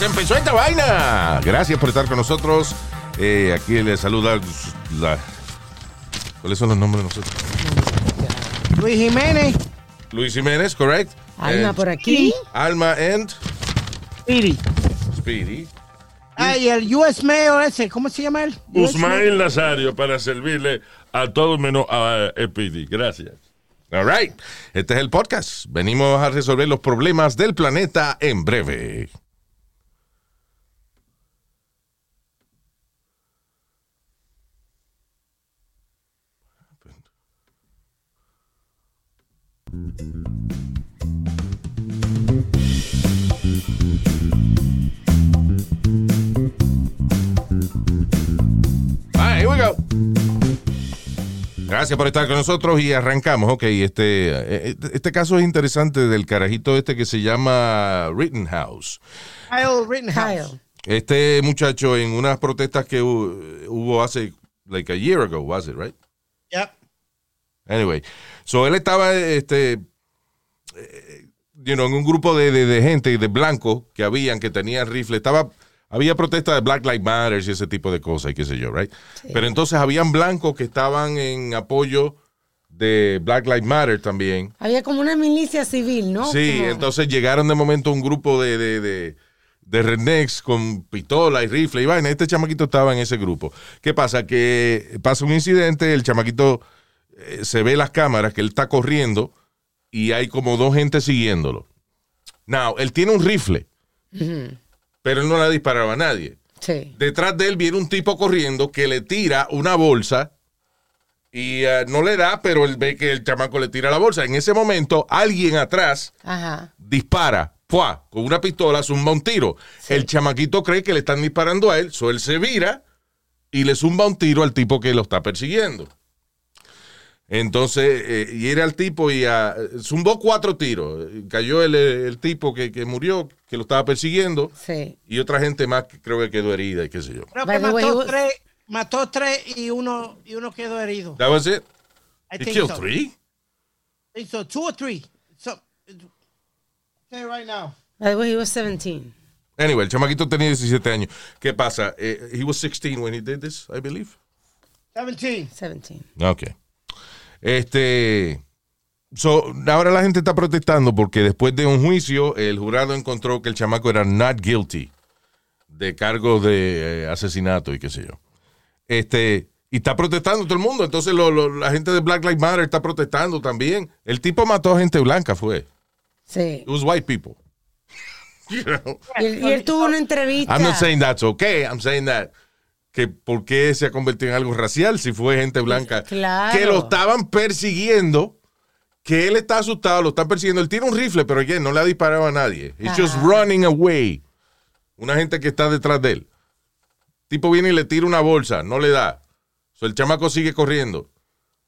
Terrícolas, empezó esta vaina. Gracias por estar con nosotros. Eh, aquí les saluda la... ¿Cuáles son los nombres de nosotros? Luis Jiménez. Luis Jiménez, correct? Alma And por aquí. Alma and Speedy. Speedy. Ah, y el US Mail ese, ¿cómo se llama él? US Usmail Nazario para servirle a todos menos a Epidi. Gracias. All right. Este es el podcast. Venimos a resolver los problemas del planeta en breve. Ah, here we go. Gracias por estar con nosotros y arrancamos. Ok, este, eh, este caso es interesante del carajito este que se llama Rittenhouse. Kyle Rittenhouse. Este muchacho en unas protestas que hu- hubo hace, like a year ago, was it, right? Yep. Anyway, so él estaba, este, eh, you know, en un grupo de, de, de gente, de blancos que habían, que tenían rifle. Estaba, había protestas de Black Lives Matter y ese tipo de cosas y qué sé yo, right? Pero entonces habían blancos que estaban en apoyo de Black Lives Matter también. Había como una milicia civil, ¿no? Sí, Como- entonces llegaron de momento un grupo de, de, de, de rednecks con pistola y rifle y vaina. Este chamaquito estaba en ese grupo. ¿Qué pasa? Que pasa un incidente, el chamaquito eh, se ve las cámaras que él está corriendo y hay como dos gente siguiéndolo. Now, él tiene un rifle, pero él no le ha disparado a nadie. Sí. Detrás de él viene un tipo corriendo que le tira una bolsa y eh, no le da, pero él ve que el chamaco le tira la bolsa. En ese momento, alguien atrás Ajá. dispara, ¡pua! con una pistola, zumba un tiro. El chamaquito cree que le están disparando a él, so él se vira y le zumba un tiro al tipo que lo está persiguiendo. Entonces, eh, y era el tipo y ah, zumbó cuatro tiros. Cayó el, el tipo que, que murió, que lo estaba persiguiendo, Sí. y otra gente más que creo que quedó herida y qué sé yo. Creo que mató was- tres, mató tres y uno, y uno quedó herido. That was it? I He think killed so. three? I think so. Two or three. So, say right now. By the way, he was 17. Anyway, el chamaquito tenía 17 años. ¿Qué pasa? Eh, he was 16 when he did this, I believe. 17. 17. Ok. Este. So, ahora la gente está protestando porque después de un juicio, el jurado encontró que el chamaco era not guilty de cargos de eh, asesinato y qué sé yo. Este. Y está protestando todo el mundo. Entonces, lo- lo- la gente de Black Lives Matter está protestando también. El tipo mató a gente blanca, fue. Sí. It was white people. You know? Y él, y él tuvo una entrevista. I'm not saying that's okay. I'm saying that que por qué se ha convertido en algo racial si fue gente blanca Claro. que lo estaban persiguiendo, que él está asustado, lo están persiguiendo. Él tiene un rifle, pero again, no le ha disparado a nadie. He's just running away. Una gente que está detrás de él. Tipo viene y le tira una bolsa, no le da. So, el chamaco sigue corriendo.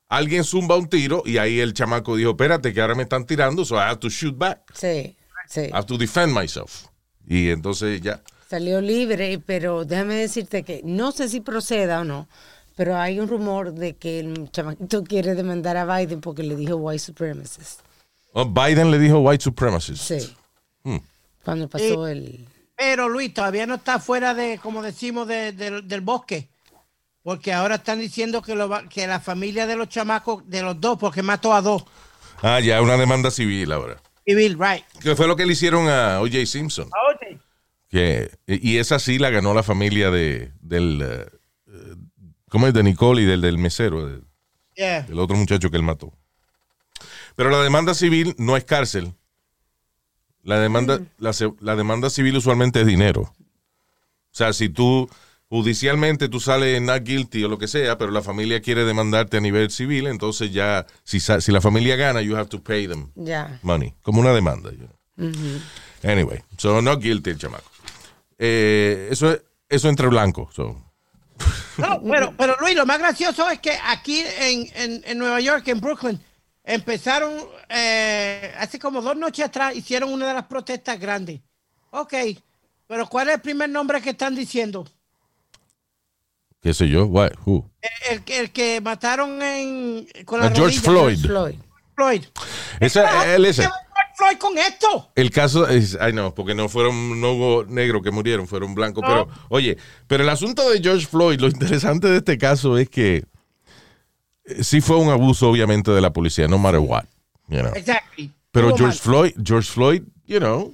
Alguien zumba un tiro y ahí el chamaco dijo, espérate, que ahora me están tirando, so I have to shoot back. Sí. Sí. I have to defend myself. Y entonces ya. Salió libre, pero déjame decirte que no sé si proceda o no, pero hay un rumor de que el chamaquito quiere demandar a Biden porque le dijo white supremacist. Oh, Biden le dijo white supremacist. Sí. Hmm. Cuando pasó el... Pero Luis, todavía no está fuera de, como decimos, de- de- del bosque. Porque ahora están diciendo que, lo va- que la familia de los chamacos, de los dos, porque mató a dos. Ah, ya, una demanda civil ahora. Civil, right. Que fue lo que le hicieron a O.J. Simpson. Oye, Que, y esa sí la ganó la familia de, del. eh, ¿Cómo es? De Nicole y del, del mesero, yeah. del otro muchacho que él mató. Pero la demanda civil no es cárcel. La demanda, la, se- la demanda civil usualmente es dinero. O sea, si tú judicialmente tú sales not guilty o lo que sea, pero la familia quiere demandarte a nivel civil, entonces ya, si, si la familia gana, you have to pay them money, como una demanda. you know. Anyway, so not guilty el chamaco. Eh, eso, eso entre blancos. So. No, pero, pero Luis, lo más gracioso es que aquí en, en, en Nueva York, en Brooklyn, empezaron eh, hace como dos noches atrás, hicieron una de las protestas grandes. Ok, pero ¿cuál es el primer nombre que están diciendo? ¿Qué sé yo? What? Who? El, el que- el que mataron en, con la A George rodilla. Floyd. Floyd. Floyd. Esa- él ese. ¿Qué va a hacer Floyd con esto? El caso es, ay no, porque no fueron, no hubo negros que murieron, fueron blancos. Pero, oye, pero el asunto de George Floyd, lo interesante de este caso es que eh, sí fue un abuso, obviamente, de la policía, no matter what. you know. Exactly. Pero George mal. Floyd, George Floyd, you know,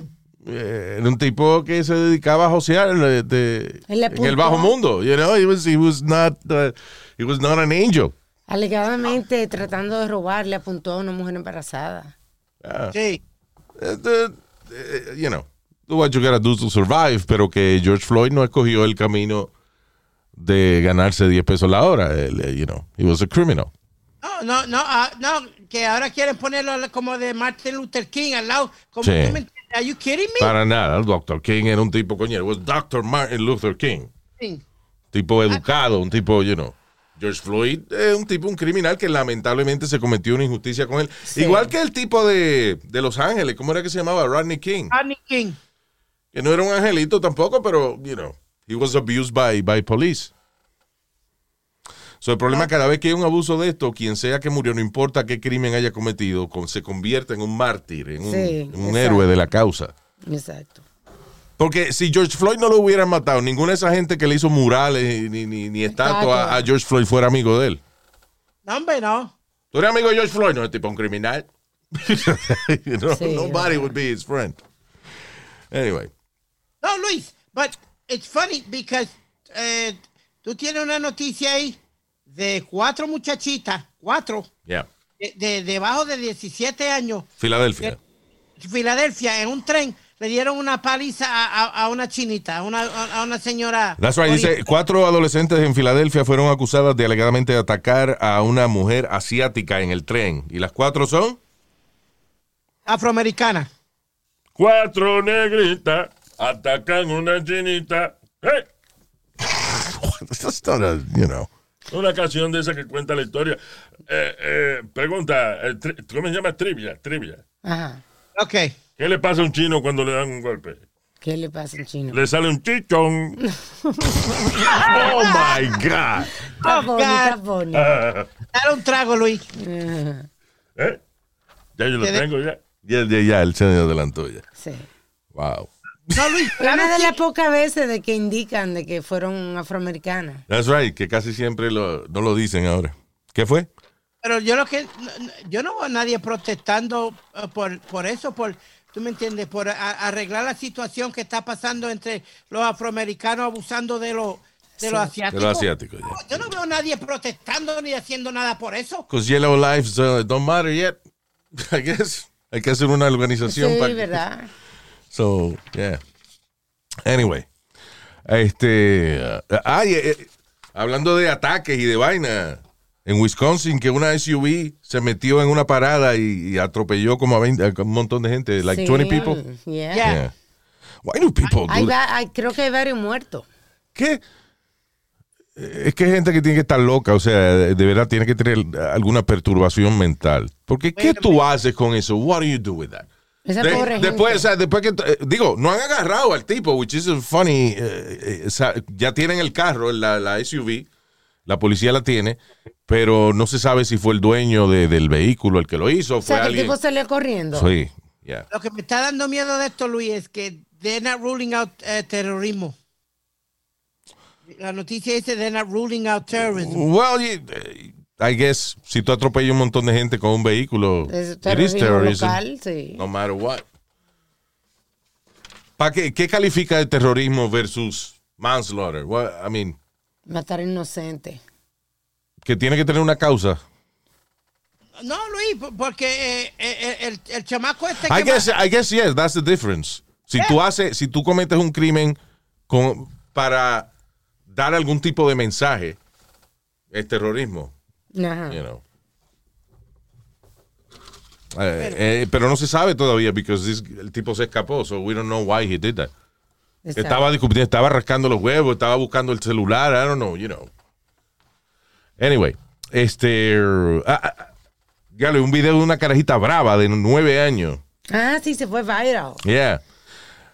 eh, era un tipo que se dedicaba a josear de- en el bajo mundo, you know, he was, he was not, uh, he was not an angel. Alegadamente tratando de robar, le apuntó a una mujer embarazada. Sí. Eh, eh, you know, do what you gotta do to survive, pero que George Floyd no escogió el camino de ganarse 10 pesos la hora. Eh, you know, he was a criminal. No, no, no, ah, no, que ahora quieren ponerlo como de Martin Luther King al lado. Como, Sí. ¿tú me? Are you kidding me? Para nada, el Dr. King era un tipo, coño, it was Dr. Martin Luther King. Sí. Tipo educado, un tipo, you know. George Floyd es un tipo, un criminal que lamentablemente se cometió una injusticia con él. Sí. Igual que el tipo de, de Los Ángeles, ¿cómo era que se llamaba? Rodney King. Rodney King. Que no era un angelito tampoco, pero, you know, he was abused by, by police. So, el problema cada vez que hay un abuso de esto, quien sea que murió, no importa qué crimen haya cometido, con- se convierte en un mártir, en un, Sí, en un exacto. héroe de la causa. Exacto. Porque si George Floyd no lo hubieran matado, ninguna de esa gente que le hizo murales ni, ni, ni estatua a George Floyd fuera amigo de él. No, hombre, no. ¿Tú eres amigo de George Floyd? No, es tipo un criminal. You know, Sí, nobody would be his friend. Anyway. No, Luis, but it's funny because eh, tú tienes una noticia ahí de cuatro muchachitas, cuatro, Yeah. de, de- debajo de 17 años, Filadelfia. Filadelfia, en un tren, le dieron una paliza a, a- a una chinita, a una, a una señora. That's right. Dice, cuatro adolescentes en Filadelfia fueron acusadas de alegadamente atacar a una mujer asiática en el tren. ¿Y las cuatro son? Afroamericana. Cuatro negritas atacan una chinita. ¡Hey! That's not a, you know. Una canción de esa que cuenta la historia. Eh, eh, pregunta, eh, tri- ¿cómo se llama? Trivia, trivia. Ajá. Ok. ¿Qué le pasa a un chino cuando le dan un golpe? ¿Qué le pasa al chino? Le sale un chichón. Oh my God. Está Oh, funny, está God. funny. Dale un trago, Luis. ¿Eh? Ya yo lo Te tengo ya. Ya, ya, ya, el se adelantó ya. Sí. Wow. No, Luis, una de las pocas veces de que indican de que fueron afroamericanas. That's right, que casi siempre lo, no lo dicen ahora. ¿Qué fue? Pero yo lo que yo no veo a nadie protestando eh, por, por eso, por tú me entiendes, por arreglar la situación que está pasando entre los afroamericanos abusando de los de los De asiáticos. los asiáticos, ya. Yo no veo a nadie protestando ni haciendo nada por eso. Because Yellow Lives uh, don't matter yet. I guess. Hay que hacer una organización Sí, para. ¿verdad? So, yeah. Anyway. Este. uh, ay, eh, eh, hablando de ataques y de vaina. En Wisconsin, que una SUV se metió en una parada y, y atropelló como a, 20 a un montón de gente, like Sí, 20 people. yeah. Yeah. Why do people do Hay that? creo que hay varios muertos. ¿Qué? Es que hay gente que tiene que estar loca, o sea, de de verdad tiene que tener alguna perturbación mental. Porque, ¿qué tú haces con eso? What do you do with that? Esa De- pobre después, o sea, después que, eh, digo, no han agarrado al tipo, which is funny, eh, eh, o sea, ya tienen el carro, la, la SUV, la policía la tiene, pero no se sabe si fue el dueño de- del vehículo el que lo hizo, o fue sea, que el alguien. tipo salió corriendo. Sí, yeah. Lo que me está dando miedo de esto, Luis, es que they're not ruling out eh, terrorismo. La noticia dice they're not ruling out terrorism. Well, eh, I guess, si tú atropellas un montón de gente con un vehículo, Es it is terrorism. local, sí. No matter what. ¿Para qué, qué califica de terrorismo versus manslaughter? What, I mean, Matar inocente. que tiene que tener una causa. No, Luis, por- porque eh, eh, el, el chamaco este I que guess, I guess yes, that's the difference. Si tú haces, si tú cometes un crimen con, para dar algún tipo de mensaje, es terrorismo, Ajá. you know. Eh, eh, pero no se sabe todavía porque el tipo se escapó, so we don't know why he did that. Exacto. Estaba discutiendo, estaba rascando los huevos, estaba buscando el celular, I don't know, you know. Anyway, este. ah, ah, ya le un video de una carajita brava de nueve años. Ah, sí, se fue viral. Yeah.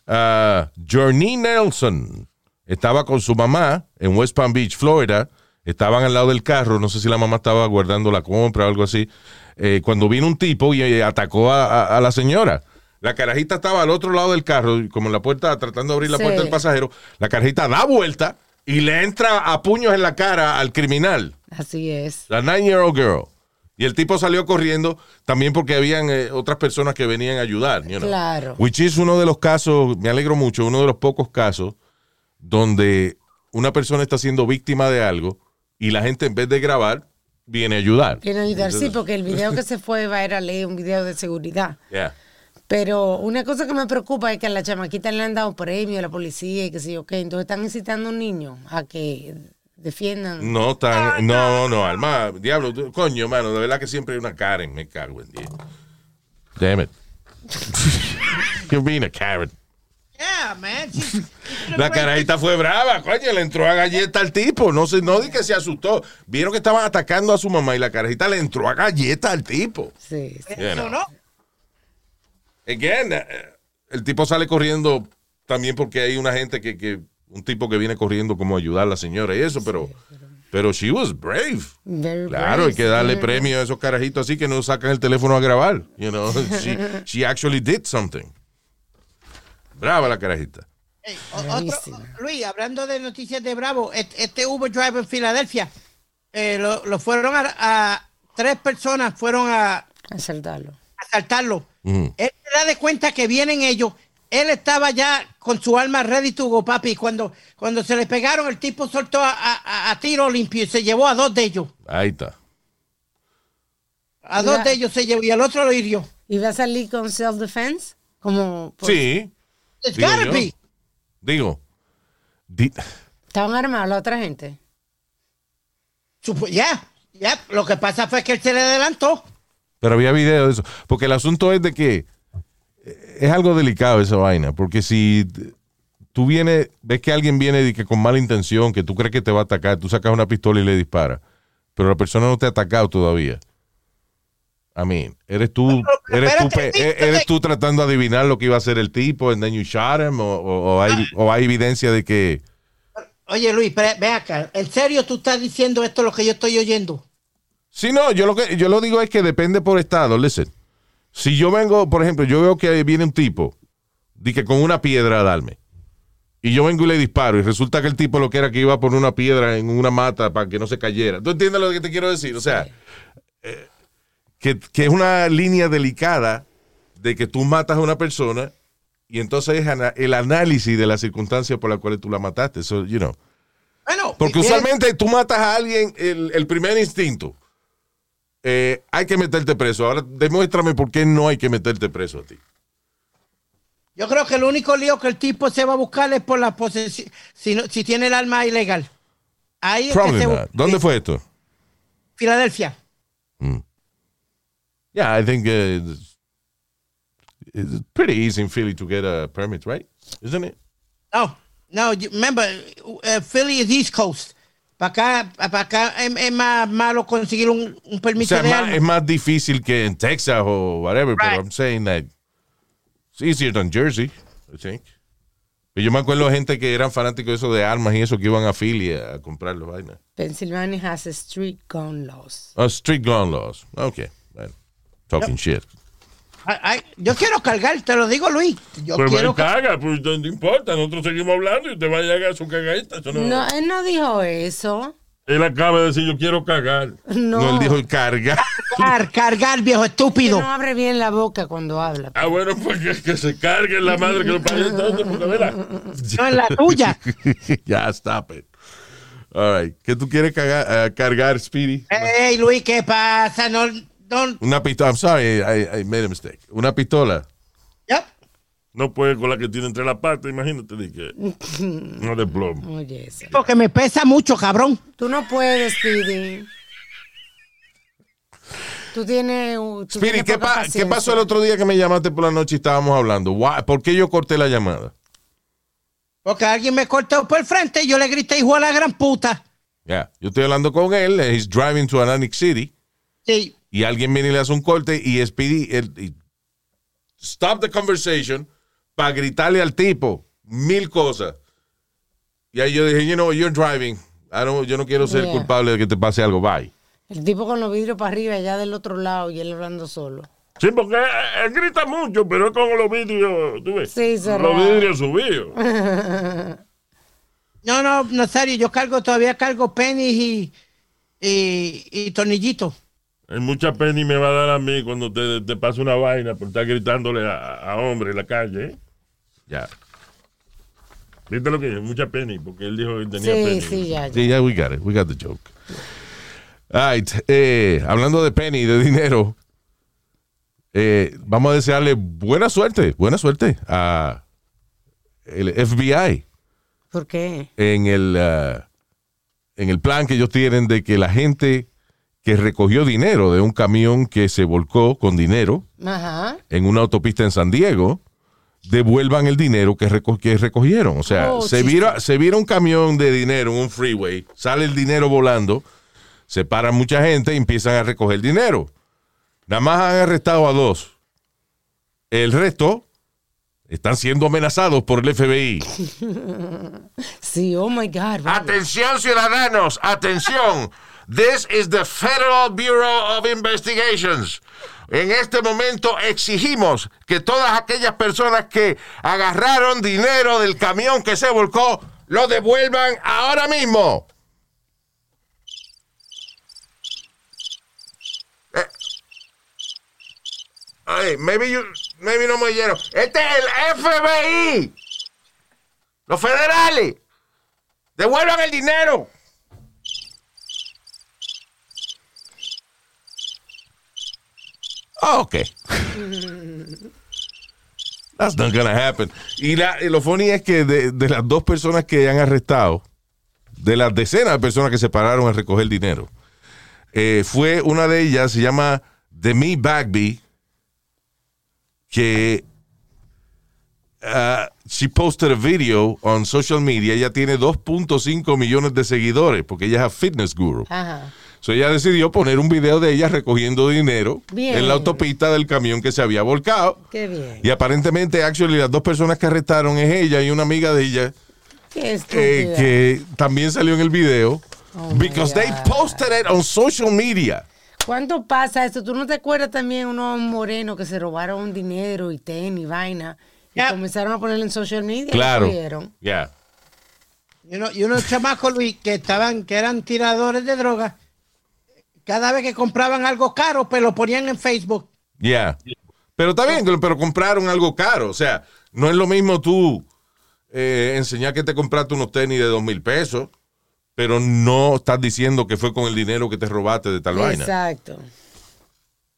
Uh, Journey Nelson estaba con su mamá en West Palm Beach, Florida. Estaban al lado del carro. No sé si la mamá estaba guardando la compra o algo así. eh, cuando vino un tipo y eh, atacó a, a- a la señora. La carajita estaba al otro lado del carro, como en la puerta, tratando de abrir la Sí. puerta del pasajero. La carajita da vuelta y le entra a puños en la cara al criminal. Así es. La nine-year-old girl. Y el tipo salió corriendo también porque habían eh, otras personas que venían a ayudar. you know. Claro. Which is uno de los casos, me alegro mucho, uno de los pocos casos donde una persona está siendo víctima de algo y la gente en vez de grabar viene a ayudar. Quieren ayudar, sí, porque el video que se fue viral es un video de seguridad. Yeah. Pero una cosa que me preocupa es que a la chamaquita le han dado premio a la policía y que sé yo qué. Entonces están incitando a un niño a que defiendan. No tan, no, no, Alma, diablo, tú- coño, mano, de verdad que siempre hay una Karen, me cago en Dios. Damn it. You're being a Karen. Yeah, man. La carajita fue brava, coño, le entró a galleta al tipo. No sé, no di que se asustó. Vieron que estaban atacando a su mamá y la carajita le entró a galleta al tipo. Sí, sí. You know. No, no. Again, eh, el tipo sale corriendo también porque hay una gente que, que un tipo que viene corriendo como a ayudar a la señora y eso, pero, pero she was brave. Very Claro, brave, hay que darle sí. premio a esos carajitos así que no sacan el teléfono a grabar. You know, she, she actually did something. Brava la carajita. Otro-. Luis, hablando de noticias de Bravo, este Uber driver en Filadelfia, eh, lo, lo fueron a, a- tres personas fueron a Asaltarlo. Asaltarlo. Ujú. Él se da de cuenta que vienen ellos. Él estaba ya con su arma ready to go, papi. Cuando, cuando se le pegaron, el tipo soltó a, a- a tiro limpio y se llevó a dos de ellos. Ahí está. A dos Ya. de ellos se llevó y al otro lo hirió. ¿Y va a salir con self-defense? Como. pues, Sí, It's Digo gotta yo. be. digo. di- ¿Estaban armados la otra gente? Supo- Ya, ya. Lo que pasa fue que él se le adelantó. Pero había video de eso. Porque el asunto es de que eh, es algo delicado esa vaina. Porque si tú vienes, ves que alguien viene de que con mala intención, que tú crees que te va a atacar, tú sacas una pistola y le disparas. Pero la persona no te ha atacado todavía. I mean, eres tú, eres tú, espérate. eres tú tratando de adivinar lo que iba a hacer el tipo, and then you shot him, o, o- o hay, o hay evidencia de que. Oye, Luis, ve acá. ¿En serio tú estás diciendo esto lo que yo estoy oyendo? Sí, no, yo lo que yo lo digo es que depende por estado. Listen, si yo vengo, por ejemplo, yo veo que viene un tipo, di que con una piedra a darme, y yo vengo y le disparo, y resulta que el tipo lo que era que iba a poner una piedra en una mata para que no se cayera. ¿Tú entiendes lo que te quiero decir? O sea, eh, que, que es una línea delicada de que tú matas a una persona y entonces es el análisis de las circunstancias por las cuales tú la mataste. So, you know. Bueno, Porque usualmente tú matas a alguien, el, el primer instinto. Eh, hay que meterte preso. Ahora demuéstrame por qué no hay que meterte preso a ti. Yo creo que el único lío que el tipo se va a buscar es por la posesión, si, no- si tiene el arma ilegal. Ahí es que se. ¿Dónde fue esto? Filadelfia. Yeah, I think uh, it's, it's pretty easy in Philly to get a permit, right? Isn't it? No, no, remember, uh, Philly is East Coast. Para acá, para acá es, es más malo conseguir un, un O permiso sea, de es más, es más difícil que en Texas o whatever, pero Right. I'm saying that it's easier than Jersey, I think. Yo me acuerdo de gente que eran fanáticos de eso de armas y eso que iban a Philly a comprar los vainas. Pennsylvania has street gun laws. Oh, street gun laws. Okay. Bueno, talking shit. Ay, ay, yo quiero cargar, te lo digo, Luis. Yo Pues quiero caga, pues no no importa, nosotros seguimos hablando y te va a llegar su cagadita. Eso no, No, él no dijo eso. Él acaba de decir, yo quiero cagar. No, No, él dijo carga. cargar, cargar, viejo que estúpido. no abre bien la boca cuando habla. Ah, bueno, pues que, que se cargue la madre que lo parió entonces, porque. No es la tuya. ya, stop it. All right. ¿Qué tú quieres cagar- eh, cargar, Speedy? Ey, Luis, ¿qué pasa? No, no, Una pistola. I'm sorry, I, I made a mistake. Una pistola. yep. No puede con la que tiene entre las patas, imagínate, di que no de plomo. Oye, eso. Porque me pesa mucho, cabrón. Tú no puedes, Speedy. Tú tienes. tú Speedy, tienes ¿qué, poca pa- ¿qué paciencia. pasó el otro día que me llamaste por la noche y estábamos hablando? Why- ¿Por qué yo corté la llamada? Porque alguien me cortó por el frente y yo le grité, hijo a la gran puta. Ya, yo estoy hablando con él, he's driving to Atlantic City, Sí. Y alguien viene y le hace un corte y Speedy, y- stop the conversation para gritarle al tipo mil cosas. Y ahí yo dije, you know, you're driving. I don't- yo no quiero ser Yeah. culpable de que te pase algo. Bye. El tipo con los vidrios para arriba, allá del otro lado, y él hablando solo. Sí, porque él, él grita mucho, pero es con los vidrios, tú ves. Sí, cerrado. Los vidrios subidos. No, no, Nazario, yo cargo, todavía cargo pennies y, y, y tornillitos. Hay mucha pena y me va a dar a mí cuando te, te pasa una vaina por estar gritándole a, a hombre en la calle. ¿eh? Ya. ¿Viste lo que es? Mucha pena, porque él dijo que tenía Sí, pena. sí, ya, ya. Sí, ya, we got it. We got the joke. All right. eh, hablando de penny, de dinero, eh, vamos a desearle buena suerte, buena suerte a el FBI ¿Por qué? en el, ah, en el plan que ellos tienen de que la gente que recogió dinero de un camión que se volcó con dinero Ajá. en una autopista en San Diego, devuelvan el dinero que, reco- que recogieron. O sea, Oh, se, vira, se vira un camión de dinero en un freeway, sale el dinero volando, se para mucha gente y empiezan a recoger dinero. Nada más han arrestado a dos. El resto están siendo amenazados por el FBI. Sí, oh my God. vale. Atención ciudadanos, atención. This is the Federal Bureau of Investigations. En este momento exigimos que todas aquellas personas que agarraron dinero del camión que se volcó lo devuelvan ahora mismo. Eh. Ay, maybe you, maybe no me oyeron. Este es el FBI. Los federales. Devuelvan el dinero. Ah, ok. That's not gonna happen. Y, la- lo funny es que de, de las dos personas que han arrestado, de las decenas de personas que se pararon a recoger dinero, eh, fue una de ellas, se llama Demi Bagby, que uh, she posted a video on social media. Ella tiene 2.5 millones de seguidores porque ella es a fitness guru. Ajá. So ella decidió poner un video de ella recogiendo dinero Bien. en la autopista del camión que se había volcado. Qué bien. Y aparentemente, actually, las dos personas que arrestaron es ella y una amiga de ella Qué eh, que también salió en el video. Oh, because they posted it on social media. ¿Cuánto pasa esto? ¿Tú no te acuerdas también unos morenos que se robaron dinero y tenis y vaina? Y comenzaron a ponerlo en social media. y Claro. lo. Yeah. Y, uno- y unos chamacos, Luis, que estaban, que eran tiradores de droga, cada vez que compraban algo caro, pues lo ponían en Facebook. Yeah. Pero está bien, pero compraron algo caro. O sea, no es lo mismo tú eh, enseñar que te compraste unos tenis de dos mil pesos, pero no estás diciendo que fue con el dinero que te robaste de tal vaina. Exacto.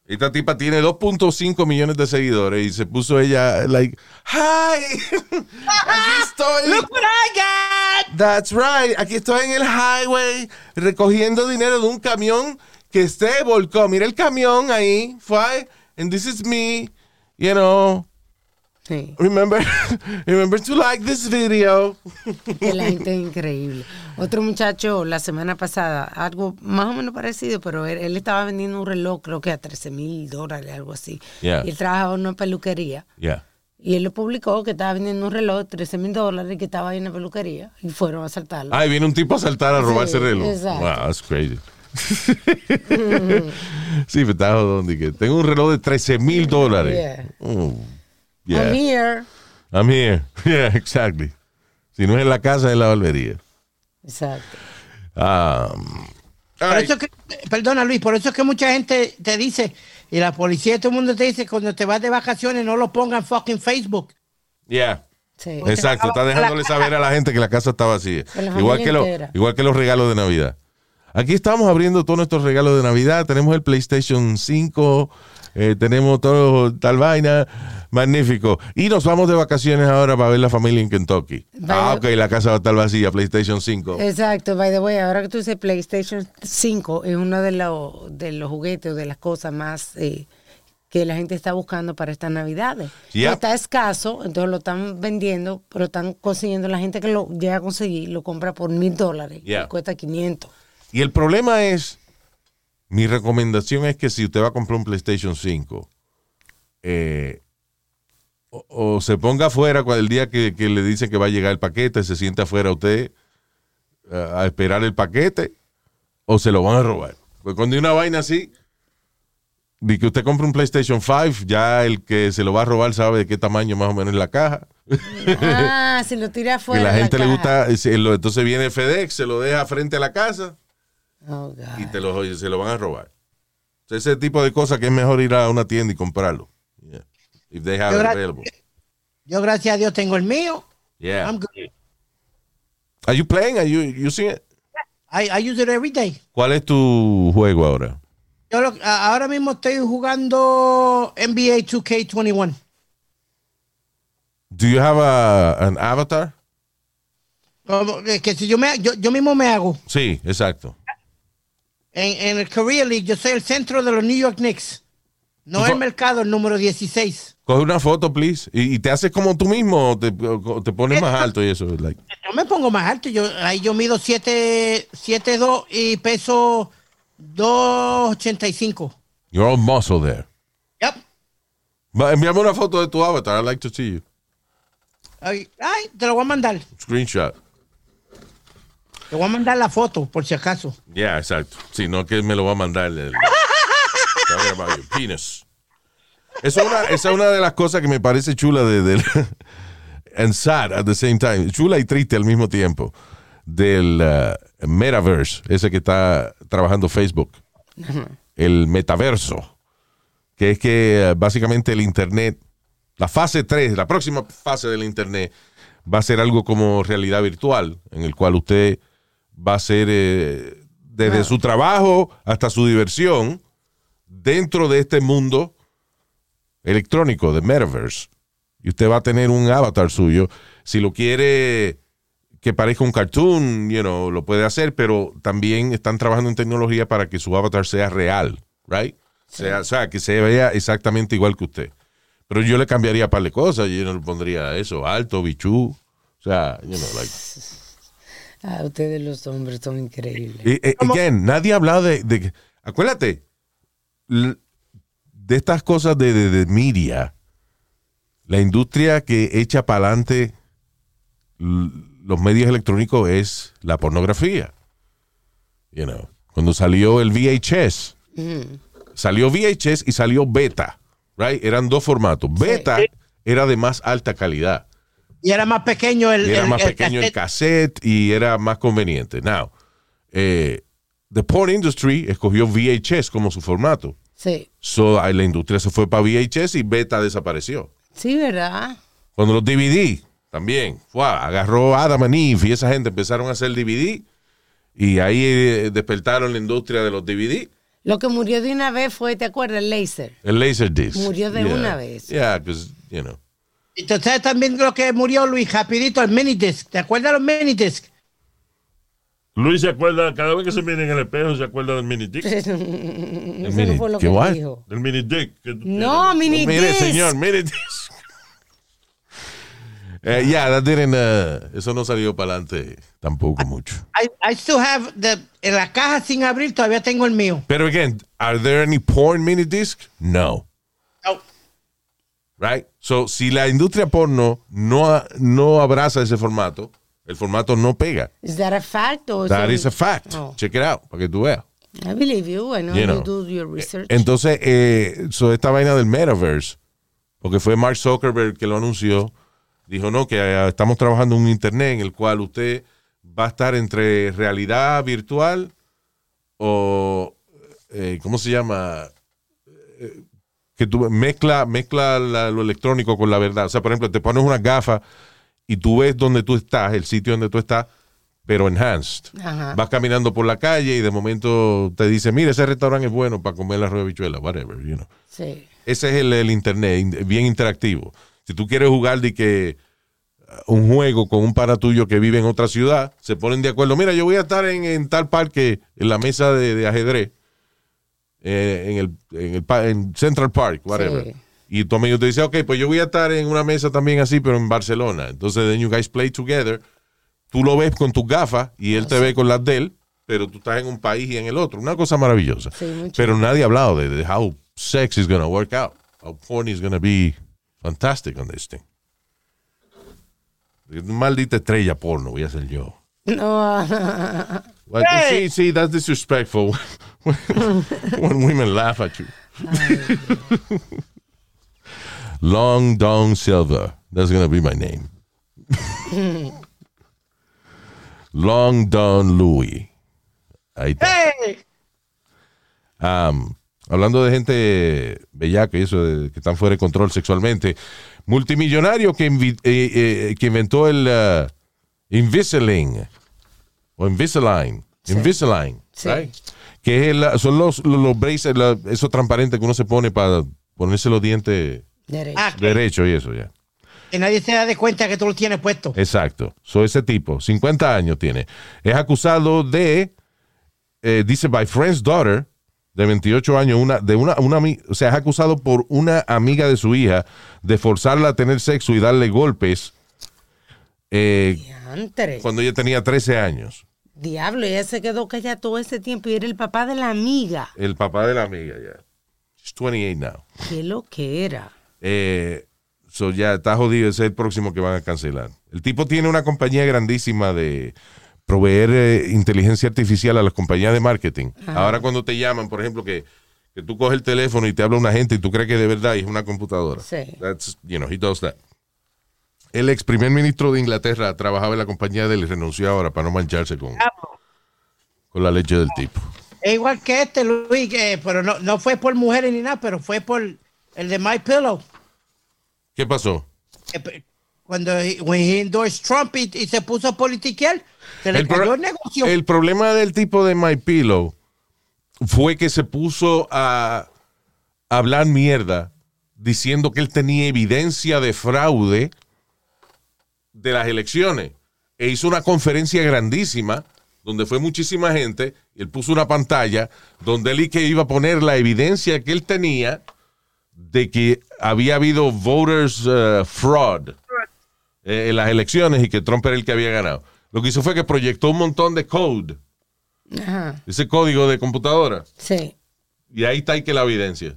Esta tipa tiene 2.5 millones de seguidores y se puso ella, like, hi, aquí estoy. Look what I got. That's right. Aquí estoy en el highway recogiendo dinero de un camión que se volcó. Mira el camión ahí. Fue. And this is me. You know. Sí. Remember, remember to like this video. Que la gente es increíble. Otro muchacho la semana pasada, algo más o menos parecido, pero él, él estaba vendiendo un reloj, creo que a 13 mil dólares, algo así. Yeah. Y él trabajaba en una peluquería. Yeah. Y él lo publicó que estaba vendiendo un reloj de 13 mil dólares y que estaba ahí en la peluquería. Y fueron a asaltarlo. Ay, viene un tipo a saltar a robarse Sí, el reloj. exacto. Wow, that's crazy. sí, pero está jodón. Tengo un reloj de 13 mil dólares. Yeah. Oh, yeah. I'm here. I'm here. Yeah, exactly. Si no es en la casa, es en la barbería. Exacto. Um, Por eso es que, perdona Luis, por eso es que mucha gente te dice, y la policía y todo el mundo te dice, cuando te vas de vacaciones no lo pongan fucking Facebook. yeah. Sí. Exacto, está dejándole saber a la gente que la casa está vacía. Igual que, lo- igual que los regalos de Navidad. Aquí estamos abriendo todos nuestros regalos de Navidad. Tenemos el PlayStation 5, eh, tenemos todo tal vaina. Magnífico. Y nos vamos de vacaciones ahora para ver la familia en Kentucky. Ah, ok, la casa va a estar vacía, PlayStation 5. Exacto, by the way, ahora que tú dices PlayStation 5 es uno de los, de los juguetes o de las cosas más eh, que la gente está buscando para estas navidades. Yep. Está escaso, entonces lo están vendiendo, pero están consiguiendo, la gente que lo llega a conseguir lo compra por mil dólares, y cuesta 500. Y el problema es, mi recomendación es que si usted va a comprar un PlayStation 5, eh, o, o se ponga afuera cuando el día que, que le dicen que va a llegar el paquete, se sienta afuera usted eh, a esperar el paquete, o se lo van a robar. Pues cuando hay una vaina así, de que usted compra un PlayStation 5, ya el que se lo va a robar sabe de qué tamaño más o menos es la caja. ah, si lo tira Que afuera. la gente le caja. gusta, eh, se entonces viene FedEx, se lo deja frente a la casa Oh, God. y te lo, oye, se lo van a robar. Sea, ese tipo de cosas que es mejor ir a una tienda y comprarlo. Yeah. If they have Yo it gra- available. Yo, gracias a Dios, tengo el mío. Yeah. I'm good. Are you playing? Are you using it? I, I use it every day. ¿Cuál es tu juego ahora? Yo lo- ahora mismo estoy jugando NBA 2K21. Do you have a, an avatar? Que si yo, me, yo, yo mismo me hago. Sí, exacto. En, en el Career League, yo soy el centro de los New York Knicks. No el mercado, el número 16. Coge una foto, please. ¿Y, y te haces como tú mismo o te, o te pones más alto y eso? Like, Yo me pongo más alto. Yo, ahí yo mido 7'2 y peso 2'85. you're all muscle there. Yep. Va, Envíame una foto de tu avatar. I'd like to see you. Ay, ay, te lo voy a mandar. Screenshot. Te voy a mandar la foto, por si acaso. Yeah, exacto. Sí, no que me lo va a mandar. el- Talking about your penis. Eso es una, esa es una de las cosas que me parece chula de, del and sad at the same time. Chula y triste al mismo tiempo. Del uh, metaverse, ese que está trabajando Facebook. El metaverso. Que es que uh, básicamente el internet, la fase 3, la próxima fase del internet, va a ser algo como realidad virtual, en el cual usted va a ser eh, desde su trabajo hasta su diversión dentro de este mundo electrónico de metaverse. Y usted va a tener un avatar suyo. Si lo quiere que parezca un cartoon, you know, lo puede hacer, pero también están trabajando en tecnología para que su avatar sea real, right? Sea, o sea, que se vea exactamente igual que usted. Pero yo le cambiaría un par de cosas. Yo no le pondría eso, alto, bichú. O sea, you know, like. Ah, ustedes los hombres son increíbles. Y, eh, again, nadie ha hablado de, de- acuérdate, de estas cosas de, de, de media, la industria que echa para adelante los medios electrónicos es la pornografía. You know, cuando salió el VHS, salió VHS y salió beta, right? Eran dos formatos. Beta era de más alta calidad. Y era más pequeño el. Y era el- más el pequeño el cassette. y era más conveniente. Now, eh, the porn industry escogió VHS como su formato. Sí, So, la industria se fue para VHS y beta desapareció. sí, ¿verdad? Cuando los DVD también, fue, agarró Adam and Eve y esa gente empezaron a hacer DVD y ahí eh, despertaron la industria de los DVD. Lo que murió de una vez fue, ¿te acuerdas? El laser. El Laserdisc. Murió de Yeah. una vez. Yeah, because, you know. Entonces también lo que murió Luis, rapidito, el minidisc. ¿Te acuerdas de los minidisc? Luis se acuerda, cada vez que se mira en el espejo, se acuerda del mini dick. Eso mini- no fue lo ¿qué que what? dijo. Del mini dick. que tú No, tienes. mini Mire, disc. señor, mire. Eh, yeah, that didn't, uh, eso no salió para adelante tampoco mucho. I, I still have the, en la caja sin abrir, todavía tengo el mío. Pero again, are there any porn mini disc? No. Right? So, si la industria porno no, no abraza ese formato, el formato no pega. Is that a fact or That it- is a fact. Oh. Check it out, para que tú veas. I believe you. I know You you, know. do your research. Entonces, eh, so esta vaina del metaverse, porque fue Mark Zuckerberg que lo anunció, dijo, no, que eh, estamos trabajando en un internet en el cual usted va a estar entre realidad virtual o, eh, ¿cómo se llama? Que tú mezcla, mezcla la- lo electrónico con la verdad. O sea, por ejemplo, te pones una gafa y tú ves donde tú estás, el sitio donde tú estás, pero enhanced. Ajá. Vas caminando por la calle y de momento te dice, mira, ese restaurante es bueno para comer la rueda whatever, you know. Sí. Ese es el, el internet, in- bien interactivo. Si tú quieres jugar de que uh, un juego con un para tuyo que vive en otra ciudad, se ponen de acuerdo. Mira, yo voy a estar en, en tal parque, en la mesa de, de ajedrez, eh, en, el, en, el en Central Park, whatever. Sí. Y tu amigo te dice, ok, pues yo voy a estar en una mesa también así, pero en Barcelona. Entonces, then you guys play together. Tú lo ves con tus gafas y él te ve con las de él, pero tú estás en un país y en el otro. Una cosa maravillosa. Sí, pero nadie ha hablado de, de how sex is going to work out. How porn is going to be fantastic on this thing. Maldita estrella porno, voy a ser yo. No, Sí, sí, that's disrespectful. When women laugh at you. Long Dong Silver. That's going to be my name. Long Don Louis. Ahí está. ¡Hey! Um, hablando de gente bellaca y eso, de, que están fuera de control sexualmente. Multimillonario que, eh, eh, que inventó el uh, Invisalign. O Invisalign. Invisalign. Sí. right? Que es el- son los, los, los braces, la- eso transparente que uno se pone para ponerse los dientes derecho. Ah, que, derechos y eso ya. que nadie se da de cuenta que tú lo tienes puesto. Exacto. Soy ese tipo, 50 años tiene. Es acusado de, eh, dice, by friend's daughter, de 28 años, una, de una, una, o sea, es acusado por una amiga de su hija de forzarla a tener sexo y darle golpes eh, cuando ella tenía 13 años. Diablo, ella se quedó callada todo ese tiempo y era el papá de la amiga. El papá de la amiga, ya. She's 28 now. Qué lo que era. Eh, so ya está jodido, ese es el próximo que van a cancelar. El tipo tiene una compañía grandísima de proveer eh, inteligencia artificial a las compañías de marketing. Ahora cuando te llaman, por ejemplo, que, que tú coges el teléfono y te habla una gente y tú crees que de verdad es una computadora. Sí. That's, you know, he does that. El ex primer ministro de Inglaterra trabajaba en la compañía de él y renunció ahora para no mancharse con, con la leche del tipo. Es igual que este, Luis, pero no, no fue por mujeres ni nada, pero fue por el de My Pillow. ¿Qué pasó? Cuando he, when he endorsed Trump y, y se puso a politiquear, se le pro- cayó el negocio. el problema del tipo de My Pillow fue que se puso a hablar mierda diciendo que él tenía evidencia de fraude de las elecciones. E hizo una conferencia grandísima donde fue muchísima gente. Él puso una pantalla donde él y que iba a poner la evidencia que él tenía de que había habido voters uh, fraud eh, en las elecciones y que Trump era el que había ganado. Lo que hizo fue que proyectó un montón de code, Ajá. ese código de computadora, Sí. y ahí está ahí que la evidencia.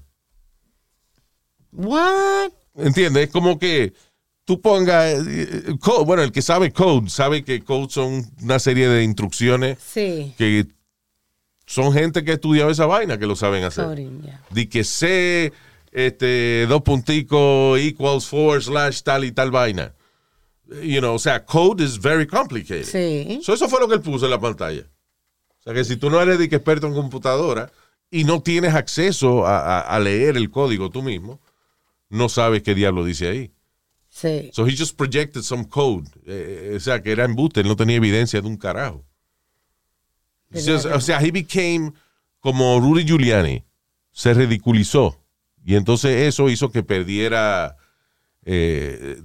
What? ¿Entiendes? Es como que tú pongas, eh, code, bueno, el que sabe code, sabe que code son una serie de instrucciones Sí. que son gente que ha estudiado esa vaina que lo saben hacer. Coding, ya. De que C, este, dos punticos, equals four, slash, tal y tal vaina. You know, o sea, code is very complicated. Sí. So, eso fue lo que él puso en la pantalla. O sea, que si tú no eres de que experto en computadora y no tienes acceso a, a- a leer el código tú mismo, no sabes qué diablo dice ahí. Sí. So he just projected some code. Eh, eh, o sea, que era embuste, él no tenía evidencia de un carajo. O sea, he became como Rudy Giuliani. Se ridiculizó. Y entonces eso hizo que perdiera, eh,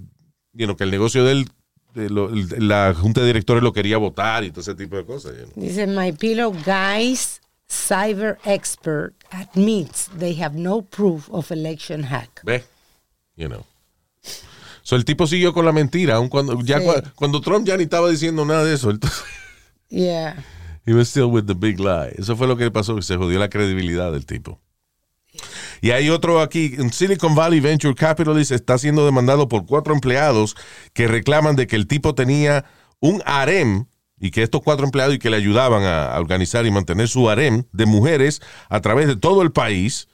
you know, que el negocio de él, de lo- el- la junta de directores lo quería votar y todo ese tipo de cosas. you know. Dice My Pillow guys cyber expert admits they have no proof of election hack. ¿Ves? You know. So el tipo siguió con la mentira, aun cuando, ya Sí. cuando Trump ya ni estaba diciendo nada de eso. Entonces, Yeah. He was still with the big lie. Eso fue lo que pasó, que se jodió la credibilidad del tipo. Y hay otro aquí, en Silicon Valley Venture Capitalist está siendo demandado por cuatro empleados que reclaman de que el tipo tenía un harem y que estos cuatro empleados y que le ayudaban a, a organizar y mantener su harem de mujeres a través de todo el país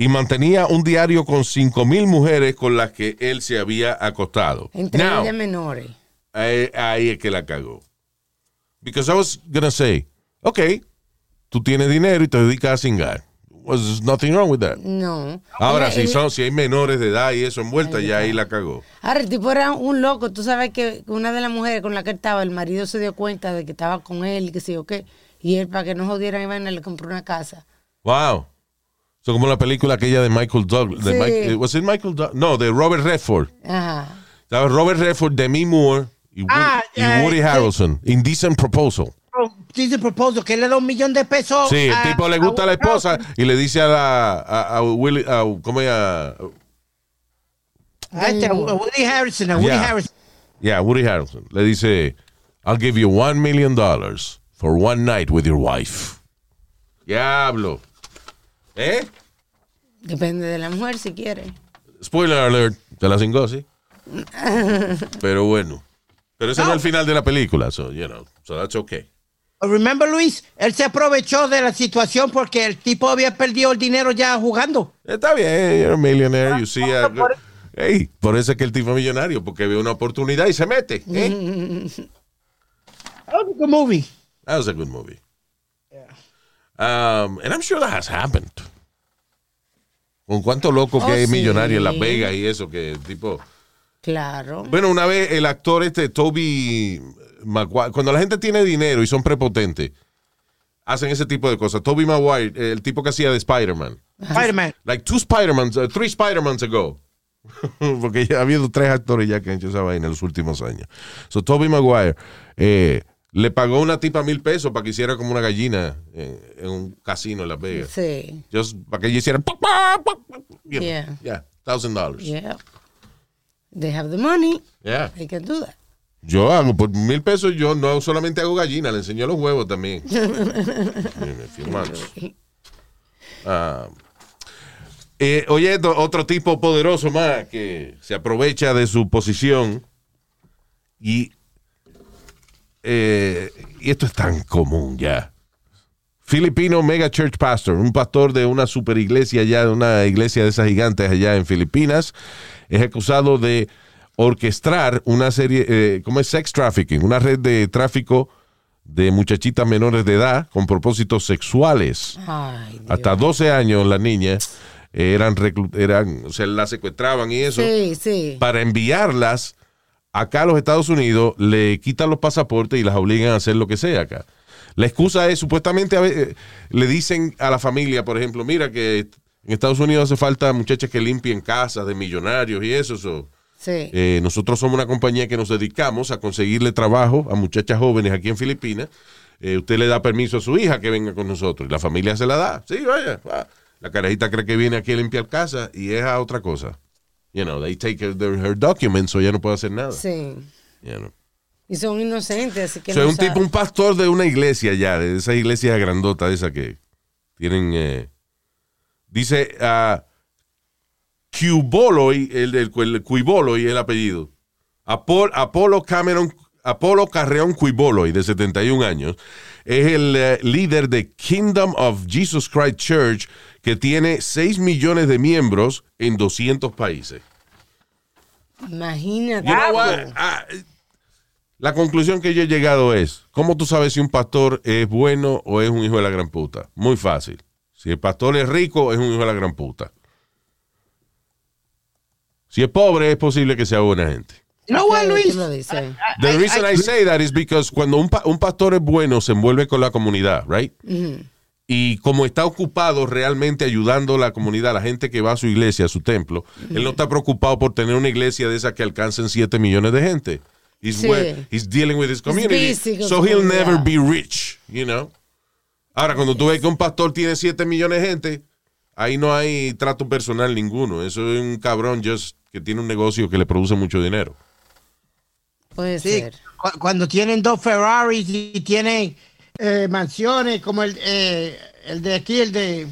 y mantenía un diario con cinco mil mujeres con las que él se había acostado. Entre Now, ellas menores. Ahí, ahí es que la cagó. Because I was gonna say, ok, tú tienes dinero y te dedicas a cingar. There's nothing wrong with that. No. Ahora, si son, si hay menores de edad y eso envuelta, ya ahí la cagó. Ahora, el tipo era un loco. Tú sabes que una de las mujeres con la que él estaba, el marido se dio cuenta de que estaba con él y que sé yo qué. Y él, para que no jodieran, vaina, le compró una casa. Wow. Eso como la película aquella de Michael Douglas. De Sí. Mike- was it Michael Doug- No, de Robert Redford. Ajá. Estaba Robert Redford, Demi Moore y, Woody, Ah, y eh, Woody sí. Harrelson. Indecent Proposal. Dice proposal que le da un millón de pesos. Sí, el a- tipo le gusta a la esposa y le dice a la a, a Willy, a, ¿cómo ella? A este, Woody Harrison, a Woody Yeah. Harrison. Yeah, Woody Harrelson. Le dice, I'll give you one million dollars for one night with your wife. Diablo. ¿Eh? Depende de la mujer si quiere. Spoiler alert, te la cingó, sí. Pero bueno. Pero ese no. es el final de la película, so, you know, so that's okay. Remember, Luis, él se aprovechó de la situación porque el tipo había perdido el dinero ya jugando. Está bien, you're a millionaire, you see. a- Hey, por eso es que el tipo es millonario, porque ve una oportunidad y se mete. ¿eh? That was a good movie. That was a good movie. Um, and I'm sure that has happened. Con cuánto loco que Oh, hay sí. millonario en Las Vegas y eso, que tipo. Claro. Bueno, una vez el actor este, Toby Maguire, cuando la gente tiene dinero y son prepotentes, hacen ese tipo de cosas. Toby Maguire, el tipo que hacía de Spider-Man. Spider-Man. Like two Spider-Mans, uh, three Spider-Mans ago. Porque ya ha habido tres actores ya que han hecho esa vaina en los últimos años. So, Toby Maguire eh, le pagó una tipa mil pesos para que hiciera como una gallina en, en un casino en Las Vegas. Sí. Just para que ella hiciera. You know, Yeah. yeah, thousand dollars. Yeah. They have the money. Yeah. They can do that. Yo hago por mil pesos, yo no solamente hago gallina, le enseño los huevos también. Ah, eh, oye, otro tipo poderoso más que se aprovecha de su posición y, eh, y esto es tan común ya. Filipino Mega Church Pastor, un pastor de una super iglesia allá, de una iglesia de esas gigantes allá en Filipinas, es acusado de orquestar una serie, eh, ¿cómo es? Sex trafficking, una red de tráfico de muchachitas menores de edad con propósitos sexuales. Ay. Hasta 12 años las niñas eh, eran, eran, o sea, las secuestraban y eso Sí, sí. para enviarlas acá los Estados Unidos, le quitan los pasaportes y las obligan a hacer lo que sea acá. La excusa es, supuestamente, a ve- eh, le dicen a la familia, por ejemplo, mira que en Estados Unidos hace falta muchachas que limpien casas de millonarios y eso. so, Sí. eh, nosotros somos una compañía que nos dedicamos a conseguirle trabajo a muchachas jóvenes aquí en Filipinas. Eh, usted le da permiso a su hija que venga con nosotros y la familia se la da. Sí, vaya. va. La carajita cree que viene aquí a limpiar casa y es a otra cosa. You know, they take her, their- her documents, so ella no puede hacer nada. Sí. You know. Y son inocentes, así que So, no es un tipo, un pastor de una iglesia ya, de esa iglesia grandota, de esa que tienen. eh, dice a Cubolo, el, el, el Cuibolo y el apellido. Apol- Apolo Cameron, Apolo Carreón Cuiboloy, de 71 años, es el eh, líder de Kingdom of Jesus Christ Church, que tiene 6 millones de miembros en 200 países. Imagínate. You know what? Ah, la conclusión que yo he llegado es, ¿cómo tú sabes si un pastor es bueno o es un hijo de la gran puta? Muy fácil. Si el pastor es rico, es un hijo de la gran puta. Si es pobre, es posible que sea buena gente. What, Tú Luis? The reason I, say that is because cuando un, pa- un pastor es bueno, se envuelve con la comunidad, right? Y como está ocupado realmente ayudando a la comunidad, a la gente que va a su iglesia, a su templo, él no está preocupado por tener una iglesia de esa que alcancen 7 millones de gente. He's, Sí. where- he's dealing with his community. so he'll never be rich, you know. Ahora, cuando tú ves que un pastor tiene 7 millones de gente, ahí no hay trato personal ninguno. Eso es un cabrón just que tiene un negocio que le produce mucho dinero. Puede Sí, ser. cu- cuando tienen dos Ferraris y tienen eh, mansiones como el, eh, el de aquí, el de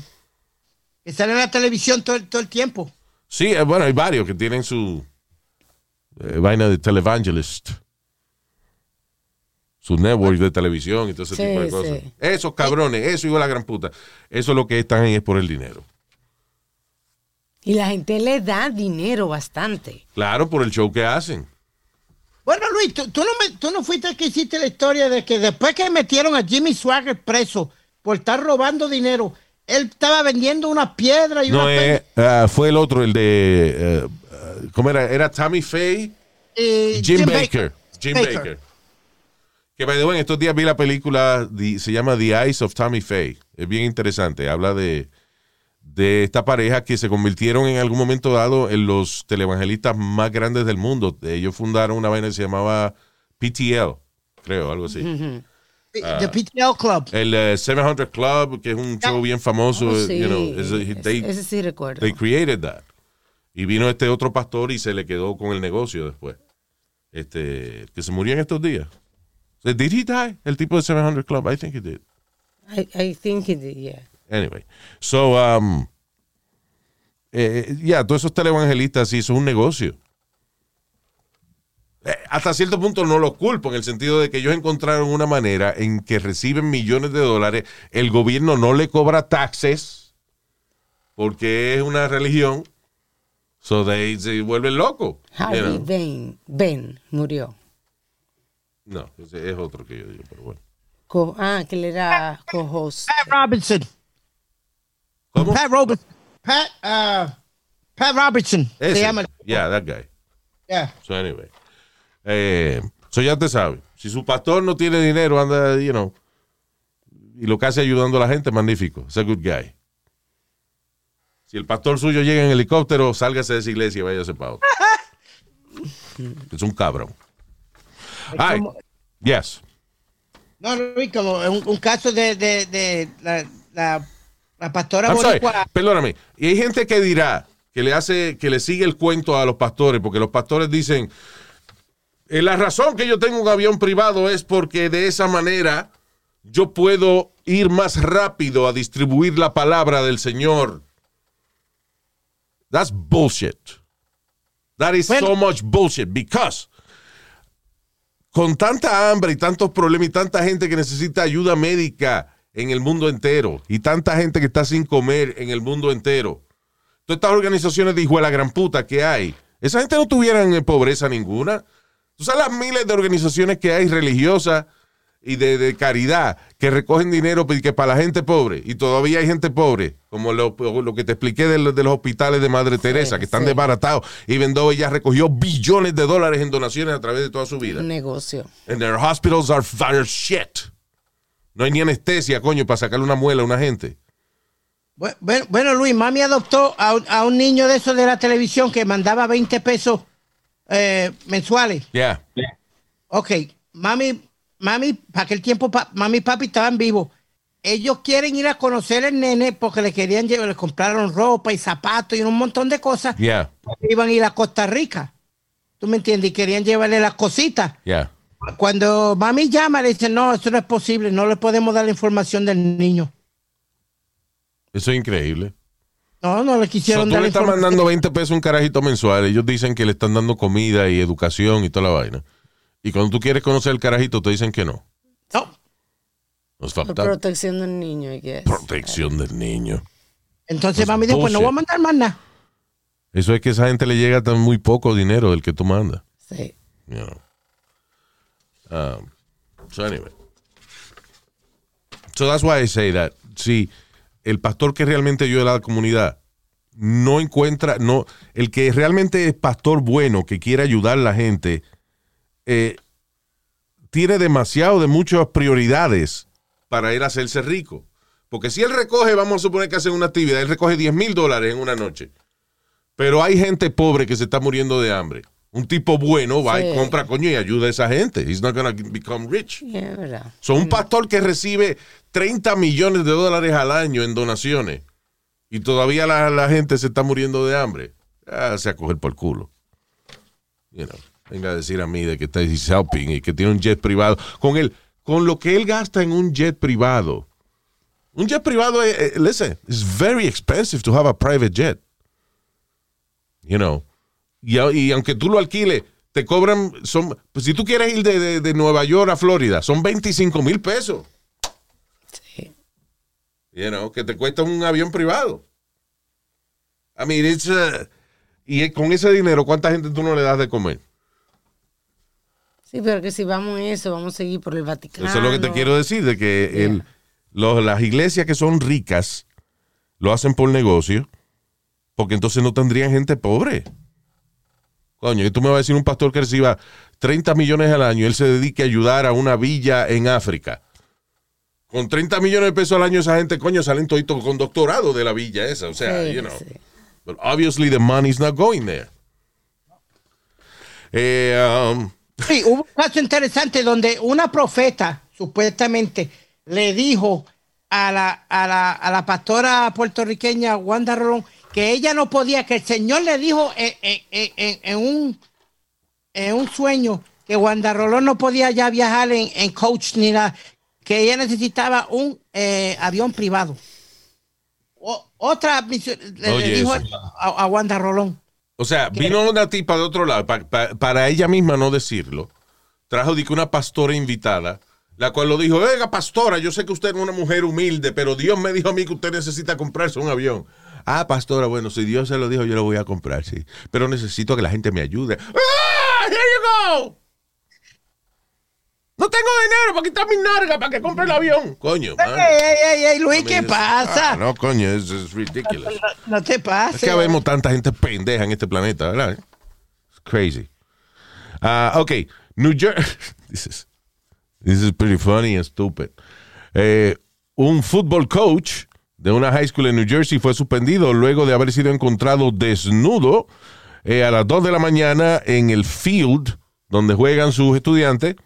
que sale en la televisión todo, el- todo el tiempo. Sí, eh, bueno, hay varios que tienen su eh, vaina de televangelist. Su network de televisión y todo ese Sí, tipo de cosas. sí. Esos cabrones, eso igual a la gran puta. Eso es lo que están ahí es por el dinero. Y la gente le da dinero bastante. Claro, por el show que hacen. Bueno, Luis, tú, tú no me- tú no fuiste el que hiciste la historia de que después que metieron a Jimmy Swagger preso por estar robando dinero, él estaba vendiendo una piedra y No, una eh, ah, fue el otro, el de. eh, ¿Cómo era? Era Tammy Faye. eh, Jim, Baker. Jim Baker. Que by the way, en estos días vi la película, the- se llama The Eyes of Tammy Faye. Es bien interesante. Habla de, de esta pareja que se convirtieron en algún momento dado en los televangelistas más grandes del mundo. Ellos fundaron una vaina que se llamaba PTL, creo, algo así. The PTL Club. El eh, 700 Club, que es un show bien famoso. Oh, sí. you know, a- Ese- they- ese sí recuerdo. They created that. Y vino este otro pastor y se le quedó con el negocio después. Este, que se murió en estos días. So, Did he die? El tipo de 700 Club? I think he did. I, I think it did, yeah. Anyway. So, um, eh, ya, todos esos televangelistas sí, eso es un negocio. Eh, hasta cierto punto no los culpo, en el sentido de que ellos encontraron una manera en que reciben millones de dólares, el gobierno no le cobra taxes, porque es una religión, so they, se vuelven locos. you Harvey know. Ben, Ben murió. No, ese es otro que yo digo, pero bueno. Co- ah, que él era co-host. Robinson. ¿Cómo? Pat Robinson. Pat, uh, Pat Robertson. Se Ese. llama. Yeah, that guy. Yeah. So anyway. Eh, so ya te sabes. Si su pastor no tiene dinero, anda, you know, y lo que hace ayudando a la gente, magnífico. Es a good guy. Si el pastor suyo llega en helicóptero, sálgase de esa iglesia y váyase para otro. es un cabrón. Ay, como- yes. No, Luis, como un, un caso de, de, de la, la, la pastora I'm sorry, perdóname. Y hay gente que dirá que le hace, que le sigue el cuento a los pastores, porque los pastores dicen, "Eh, la razón que yo tengo un avión privado es porque de esa manera yo puedo ir más rápido a distribuir la palabra del Señor. That's bullshit. That is Bueno. so much bullshit because con tanta hambre y tantos problemas y tanta gente que necesita ayuda médica en el mundo entero y tanta gente que está sin comer en el mundo entero. Todas estas organizaciones de hijo de la gran puta que hay, esa gente no tuvieran eh, pobreza ninguna. Tú sabes las miles de organizaciones que hay religiosas y de, de caridad que recogen dinero que para la gente pobre y todavía hay gente pobre, como lo, lo que te expliqué de, los- de los hospitales de Madre Teresa, que están sí. desbaratados y vendó ella recogió billones de dólares en donaciones a través de toda su vida. Un negocio. And their hospitals are, are shit. No hay ni anestesia, coño, para sacarle una muela a una gente. Bu- Bueno, bueno, Luis, mami adoptó a un, a un niño de esos de la televisión que mandaba 20 pesos eh, mensuales. Yeah. Ok, mami, mami, para aquel tiempo pa- mami y papi estaban vivos. Ellos quieren ir a conocer el nene porque le querían llevar, le compraron ropa y zapatos y un montón de cosas. Yeah. Iban a ir a Costa Rica. ¿Tú me entiendes? Y querían llevarle las cositas. Yeah. Cuando mami llama, le dice, no, eso no es posible, no le podemos dar la información del niño. Eso es increíble. No, no le So, quisieron tú dar le la estás información. mandando 20 pesos a un carajito mensual. Ellos dicen que le están dando comida y educación y toda la vaina. Y cuando tú quieres conocer el carajito, te dicen que no. No. Nos falta protección del niño, I guess. protección del niño. Entonces mami dijo, pues no voy a mandar más nada. Eso es que a esa gente le llega tan muy poco dinero del que tú mandas. Sí. You know. Um, so anyway. So that's why I say that. Si el pastor que realmente ayuda a la comunidad no encuentra, no, el que realmente es pastor bueno, que quiere ayudar a la gente, eh, tiene demasiado de muchas prioridades para él hacerse rico. Porque si él recoge, vamos a suponer que hace una actividad, él recoge 10 mil dólares en una noche. Pero hay gente pobre que se está muriendo de hambre. Un tipo bueno va y compra coño y ayuda a esa gente. He's not gonna become rich. Yeah, verdad. Son un pastor que recibe 30 millones de dólares al año en donaciones y todavía la, la gente se está muriendo de hambre. Ah, se a coger por culo. You know, venga a decir a mí de que está helping y que tiene un jet privado. Con, el, con lo que él gasta en un jet privado. Un jet privado, eh, eh, listen, it's very expensive to have a private jet. You know. Y, aunque tú lo alquiles, te cobran, son, pues si tú quieres ir de, de- de Nueva York a Florida, son 25 mil pesos. Sí. You know, que te cuesta un avión privado. I mean, it's, uh, y con ese dinero, ¿cuánta gente tú no le das de comer? Sí, pero que si vamos en eso, vamos a seguir por el Vaticano. Eso es lo que te quiero decir, de que el- los- las iglesias que son ricas lo hacen por negocio, porque entonces no tendrían gente pobre. Coño, y tú me vas a decir un pastor que reciba 30 millones al año, él se dedique a ayudar a una villa en África. Con 30 millones de pesos al año, esa gente, coño, salen toditos con doctorado de la villa esa. O sea, Sí, you know. sí. But obviously the money's not going there. Eh, um, Sí, hubo un caso interesante donde una profeta, supuestamente, le dijo a la, a la, a la pastora puertorriqueña Wanda Rolón que ella no podía, que el Señor le dijo en, en- en- en un, en un sueño que Wanda Rolón no podía ya viajar en, coach ni nada, que ella necesitaba un eh, avión privado. O- otra misión- le, dijo a, a Wanda Rolón. o sea, vino una tipa de otro lado, pa- pa- para ella misma no decirlo. Trajo de que una pastora invitada, la cual lo dijo, oiga, pastora, yo sé que usted es una mujer humilde, pero Dios me dijo a mí que usted necesita comprarse un avión. Ah, pastora, bueno, si Dios se lo dijo, yo lo voy a comprar, sí. Pero necesito que la gente me ayude. ¡Ah! ¡Here you go! No tengo dinero para quitar mi narga para que compre el avión. Coño, Ey, mano. ey, ey, ey, Luis, ¿qué pasa? ah, no, coño, es es ridiculous. No, no te Es pases. que vemos tanta gente pendeja en este planeta, ¿verdad? It's crazy. Ah, ok, New Jersey. this, is, this is pretty funny and stupid. Eh, un football coach de una high school en New Jersey fue suspendido luego de haber sido encontrado desnudo eh, a las 2 de la mañana en el field donde juegan sus estudiantes.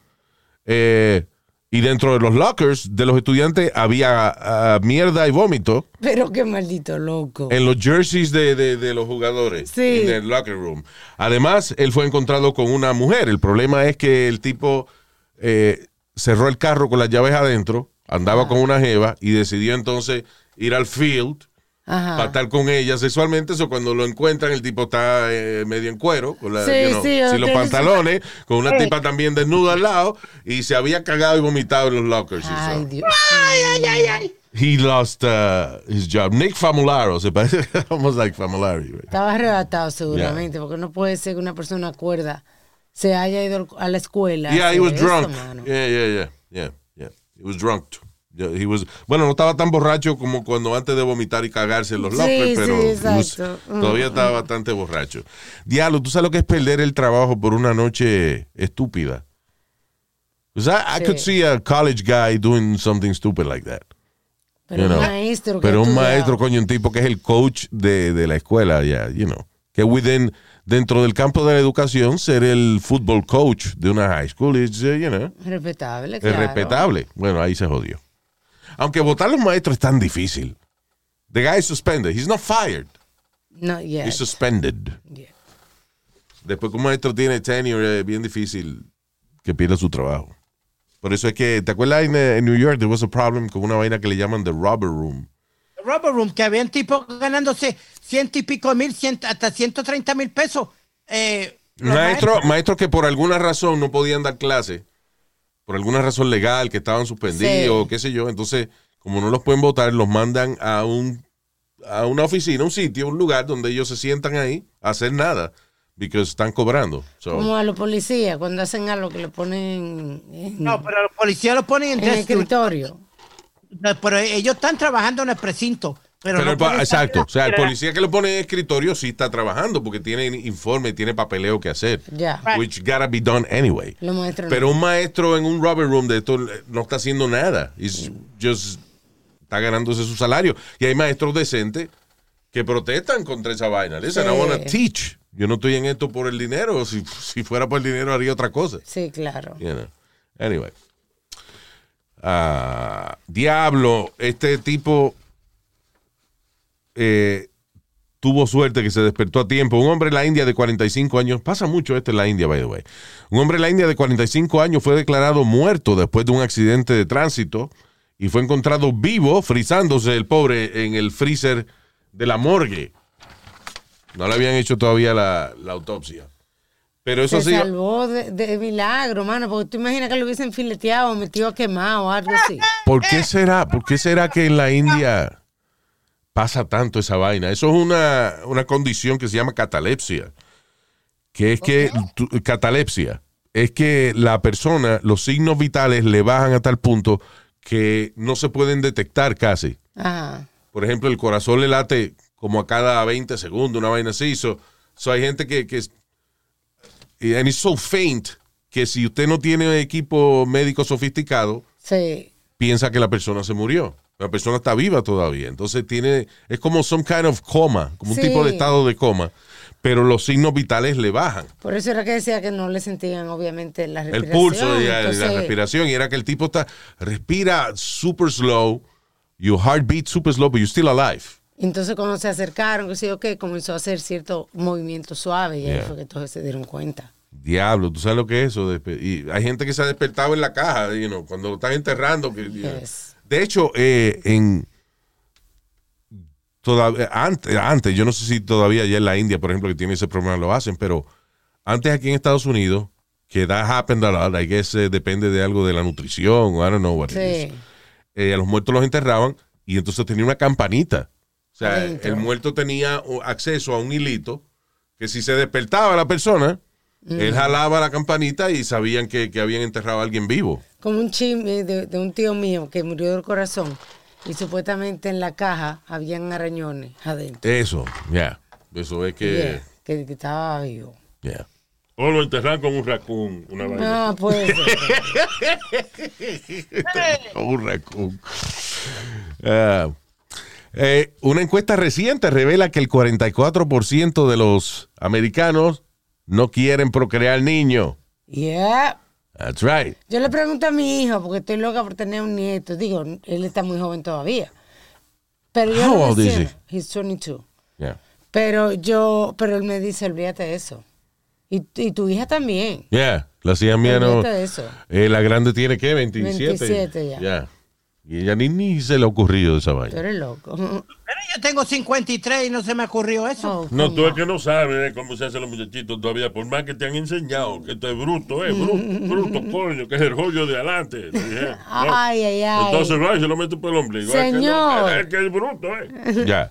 Eh, y dentro de los lockers de los estudiantes había ah, mierda y vómito Pero qué maldito loco. en los jerseys de, de- de los jugadores Sí. en el locker room. Además, él fue encontrado con una mujer. El problema es que el tipo eh, cerró el carro con las llaves adentro, andaba con una jeva y decidió entonces ir al field Ajá. para estar con ella sexualmente. Eso cuando lo encuentran, el tipo está eh, medio en cuero, con la- Sí, you know, sí, sin los pantalones, con una tipa también desnuda al lado y se había cagado y vomitado en los lockers. y Ay, so. Dios. He lost uh, his job. Nick Famularo, se parece almost like Famulari. right? Estaba arrebatado seguramente, porque no puede ser que una persona cuerda se haya ido a la escuela. Yeah, he was eso, drunk. mano. Yeah, yeah, yeah, yeah, yeah. He was drunk. too. Yeah, he was, bueno, no estaba tan borracho como cuando antes de vomitar y cagarse en los Sí, sí, pero. Mm, todavía estaba bastante borracho. Diablo, ¿tú sabes lo que es perder el trabajo por una noche estúpida? I, I Sí. could see a college guy doing something stupid like that. Pero you un know. maestro. que Pero un maestro, coño, un tipo que es el coach de, de la escuela, ya, you know. Que within, dentro del campo de la educación, ser el football coach de una high school is, uh, you know, Respetable, es claro. respetable. Bueno, ahí se jodió. Aunque votar a los maestros es tan difícil. The guy is suspended. He's not fired. No, yeah. He's suspended. Yeah. Después que un maestro tiene tenure, es bien difícil que pierda su trabajo. Por eso es que, ¿te acuerdas en, eh, en New York? There was a problem con una vaina que le llaman the robber room. Rubber Room, que habían tipos ganándose ciento y pico mil, ciento, hasta 130 mil pesos. Eh, Maestros maestros que por alguna razón no podían dar clase, por alguna razón legal, que estaban suspendidos, Sí. qué sé yo, entonces, como no los pueden votar, los mandan a un a una oficina, un sitio, un lugar donde ellos se sientan ahí a hacer nada, porque están cobrando. So, Como a los policías, cuando hacen algo que le ponen en, No, pero los policías lo ponen en en el escritorio. No, Pero ellos están trabajando en el precinto. Pero, pero no el pa- pueden exacto, o sea, el policía que lo pone en escritorio sí está trabajando porque tiene informe, tiene papeleo que hacer. Right. Which gotta be done anyway. No. Pero un maestro en un rubber room de esto eh, no está haciendo nada. He's just está ganándose su salario. Y hay maestros decentes que protestan contra esa vaina. Listen, I wanna teach. Yo no estoy en esto por el dinero. Si, si fuera por el dinero haría otra cosa. Sí, claro. You know. Anyway. Ah, diablo, este tipo eh, tuvo suerte que se despertó a tiempo. Un hombre en la India de 45 años, pasa mucho esto en la India, by the way. Un hombre en la India de 45 años fue declarado muerto después de un accidente de tránsito y fue encontrado vivo, frizándose el pobre en el freezer de la morgue. No le habían hecho todavía la, la autopsia. Pero eso Se sí. salvó de, de milagro, mano, porque tú imaginas que lo hubiesen fileteado, metido quemado o algo así. ¿Por qué será? ¿Por qué será que en la India pasa tanto esa vaina? Eso es una, una condición que se llama catalepsia. Que es que, tu- catalepsia, es que la persona, los signos vitales le bajan a tal punto que no se pueden detectar casi. Ajá. por ejemplo, el corazón le late como a cada 20 segundos, una vaina así. So, so hay gente que, que es, y- and it's so faint que si usted no tiene equipo médico sofisticado, Sí. piensa que la persona se murió. La persona está viva todavía. Entonces tiene, es como some kind of coma, como un tipo de estado de coma, pero los signos vitales le bajan. Por eso era que decía que no le sentían, obviamente, la El respiración. pulso y la- respiración. Y era que el tipo está, respira super slow, your heart beats super slow, but you're still alive. Entonces, cuando se acercaron, que sí, ok, comenzó a hacer cierto movimiento suave y ahí Yeah. fue que todos se dieron cuenta. Diablo, ¿tú sabes lo que es eso? Y hay gente que se ha despertado en la caja, you know, cuando lo están enterrando. Que. Yes. De hecho, eh, en todavía antes, antes, yo no sé si todavía ya en la India, por ejemplo, que tiene ese problema lo hacen, pero antes aquí en Estados Unidos, que that happened a lot, I guess eh, depende de algo de la nutrición, o I don't know what it is. Sí. Eh, a los muertos los enterraban y entonces tenía una campanita. O sea, Adentro. el muerto tenía acceso a un hilito que si se despertaba la persona, él jalaba la campanita y sabían que, que habían enterrado a alguien vivo. Como un chisme de, de un tío mío que murió del corazón y supuestamente en la caja habían arañones adentro. Eso, ya. Eso es que... Yeah, que, que estaba vivo. ya. O lo enterran con un raccoon, una vaina. Ah, pues. Un raccoon. Ah, eh, una encuesta reciente revela que el 44% de los americanos no quieren procrear niños. yeah. That's right. Yo le pregunto a mi hijo, porque estoy loca por tener un nieto. Digo, él está muy joven todavía. Pero yo How old is siento- He's 22. Yeah. Pero yo, pero él me dice, olvídate de eso. Y, y tu hija también. Yeah, la hacía mía no. Olvídate de eso. Eh, la grande tiene que 27. 27 ya. Ya. Y ella ni, ni se le ha ocurrido esa Tú vaina. eres loco. Pero yo tengo 53 y no se me ocurrió eso. Oh, No, tú es que no sabes eh, cómo se hacen los muchachitos todavía, por más que te han enseñado que esto es bruto, es bruto, bruto, coño, que es el rollo de adelante. ¿no? Ay, ay, ay. Entonces va y se lo mete por el ombligo. Es que no, Señor. Es que es bruto, ¿eh? Ya.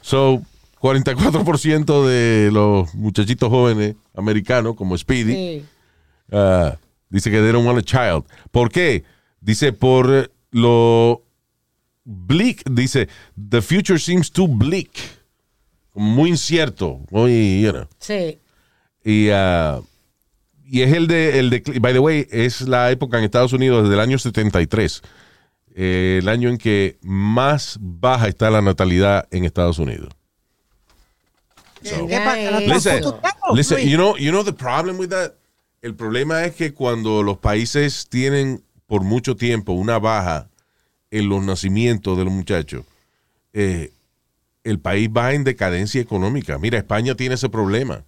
So, 44% de los muchachitos jóvenes americanos, como Speedy, Sí. uh, dice que they don't want a child. ¿Por qué? Dice por lo bleak, dice, the future seems too bleak. Muy incierto, muy, you know. Sí. Y, ah, y es el de, el de, by the way, es la época en Estados Unidos desde el año 73, eh, el año en que más baja está la natalidad en Estados Unidos. ¿La Listen, you know, you know the problem with that? El problema es que cuando los países tienen por mucho tiempo una baja en los nacimientos de los muchachos, eh, el país va en decadencia económica. Mira, España tiene ese problema.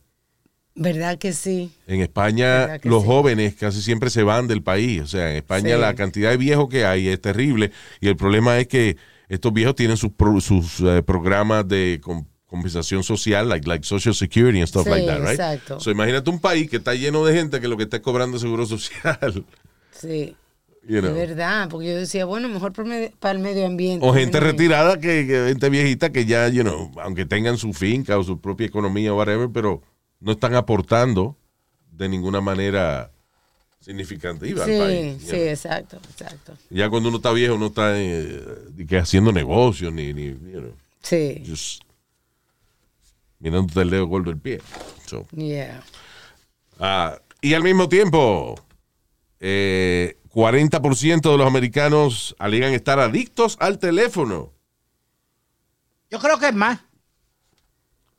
¿Verdad que sí? En España ¿Verdad que los sí? jóvenes casi siempre se van del país. O sea, en España Sí. la cantidad de viejos que hay es terrible. Y el problema es que estos viejos tienen sus, pro- sus eh, programas de com- compensación social, like, like Social Security and stuff Sí, like that, right? exacto. So, imagínate un país que está lleno de gente que lo que está cobrando es seguro social. Sí. You know. De verdad, porque yo decía, bueno, mejor para el medio ambiente. O gente retirada, que, que gente viejita que ya, you know, aunque tengan su finca o su propia economía o whatever, pero no están aportando de ninguna manera significativa Sí, al país. sí, know. exacto, exacto. Ya cuando uno está viejo, no está eh, que haciendo negocios, ni, ni you know, Sí, just mirándote el dedo gordo del pie. So, yeah. ah, y al mismo tiempo, eh, 40% de los americanos alegan estar adictos al teléfono. Yo creo que es más.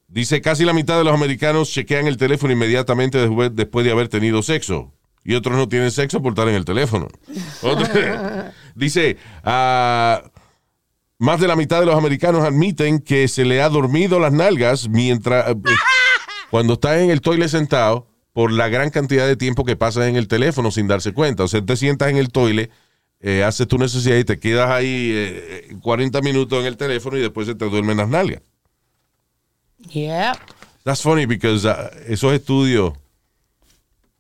Dice casi la mitad de los americanos chequean el teléfono inmediatamente después, de haber tenido sexo. Y otros no tienen sexo por estar en el teléfono. Dice, ah, más de la mitad de los americanos admiten que se le ha dormido las nalgas mientras, eh, cuando está en el toilet sentado por la gran cantidad de tiempo que pasa en el teléfono sin darse cuenta. O sea, te sientas en el toilet, eh, haces tu necesidad y te quedas ahí eh, 40 minutos en el teléfono y después se te duermen las nalgas. Yeah. That's funny because uh, esos estudios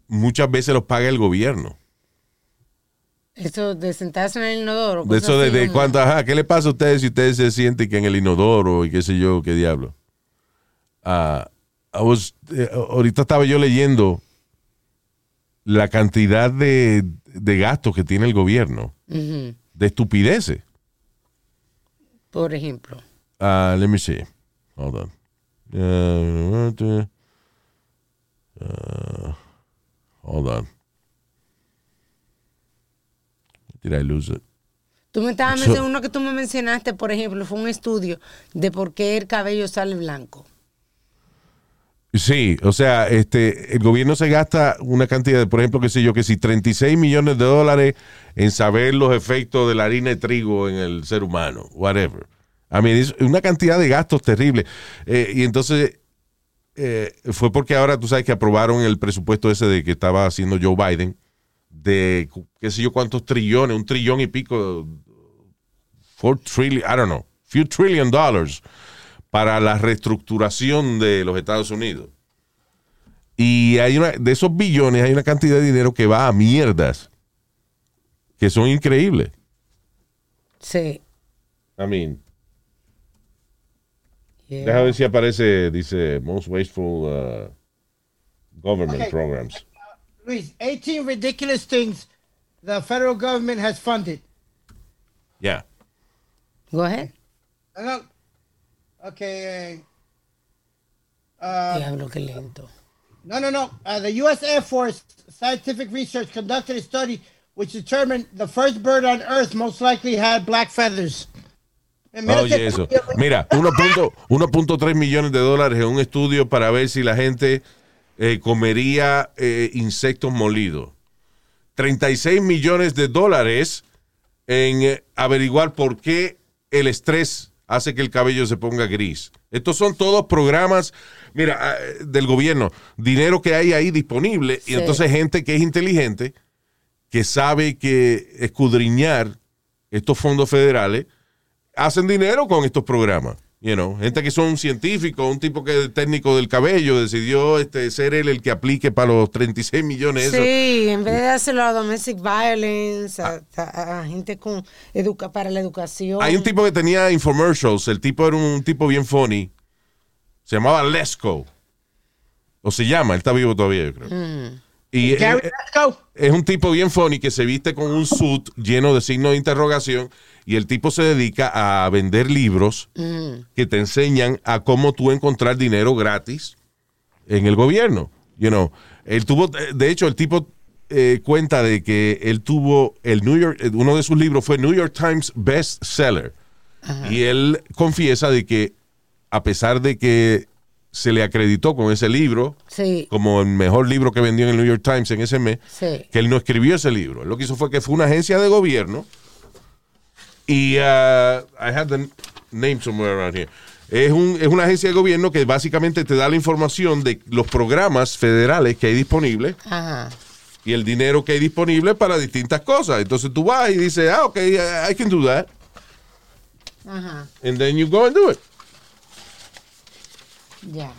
muchas veces los paga el gobierno. Eso de sentarse en el inodoro. De eso de, de ajá, ¿qué le pasa a ustedes si ustedes se sienten que en el inodoro y qué sé yo, qué diablo? Ah, I was- eh, ahorita estaba yo leyendo la cantidad de, de gastos que tiene el gobierno, de estupideces. Por ejemplo. uh, let me see. Hold on. Uh, uh, hold on. Did I lose it? Tú me estabas So- mencionando uno que tú me mencionaste, por ejemplo, fue un estudio de por qué el cabello sale blanco. Sí, o sea, este, el gobierno se gasta una cantidad de, por ejemplo, qué sé yo, que si 36 millones de dólares en saber los efectos de la harina de trigo en el ser humano, whatever. I mean, es una cantidad de gastos terribles. Eh, y entonces, eh, fue porque ahora tú sabes que aprobaron el presupuesto ese de que estaba haciendo Joe Biden, de qué sé yo cuántos trillones, un trillón y pico, four trillion, I don't know, few trillion dollars para la reestructuración de los Estados Unidos. Y hay una, de esos billones hay una cantidad de dinero que va a mierdas que son increíbles. Sí. I mean, Yeah. déjame ver si aparece, dice, most wasteful uh, government Okay. programs. Luis, 18 ridiculous things the federal government has funded. Yeah. Go ahead. No. Okay. Uh, Diablo, qué lento. no, no, no. Uh, the U.S. Air Force scientific research conducted a study which determined the first bird on Earth most likely had black feathers. Mira Oye, eso. Mira, 1.- 1.3 millones de dólares en un estudio para ver si la gente eh, comería eh, insectos molidos. 36 millones de dólares en eh, averiguar por qué el estrés hace que el cabello se ponga gris. Estos son todos programas, mira, ah, del gobierno, dinero que hay ahí disponible y entonces gente que es inteligente, que sabe que escudriñar estos fondos federales, hacen dinero con estos programas. You know, gente que son científicos, un tipo que es técnico del cabello decidió este, ser él el que aplique para los 36 millones. Sí, en vez de hacerlo a domestic violence, a, a- a gente con educa para la educación. Hay un tipo que tenía infomercials. El tipo era un tipo bien funny. Se llamaba Lesco. O se llama, él está vivo todavía, yo creo. Y Gary, eh, let's go. es un tipo bien funny que se viste con un suit lleno de signos de interrogación. Y el tipo se dedica a vender libros que te enseñan a cómo tú encontrar dinero gratis en el gobierno. You know, él tuvo, de hecho, el tipo eh, cuenta de que él tuvo el New York, eh, uno de sus libros fue New York Times Best Seller. Y él confiesa de que a pesar de que se le acreditó con ese libro Sí, como el mejor libro que vendió en el New York Times en ese mes, sí. que él no escribió ese libro. Él Lo que hizo fue que fue una agencia de gobierno y uh, I have the name somewhere around here. Es, un, es una agencia de gobierno que básicamente te da la información de los programas federales que hay disponibles Ajá. y el dinero que hay disponible para distintas cosas. Entonces tú vas y dices, ah, ok, I can do that. Ajá. And then you go and do it. Ya.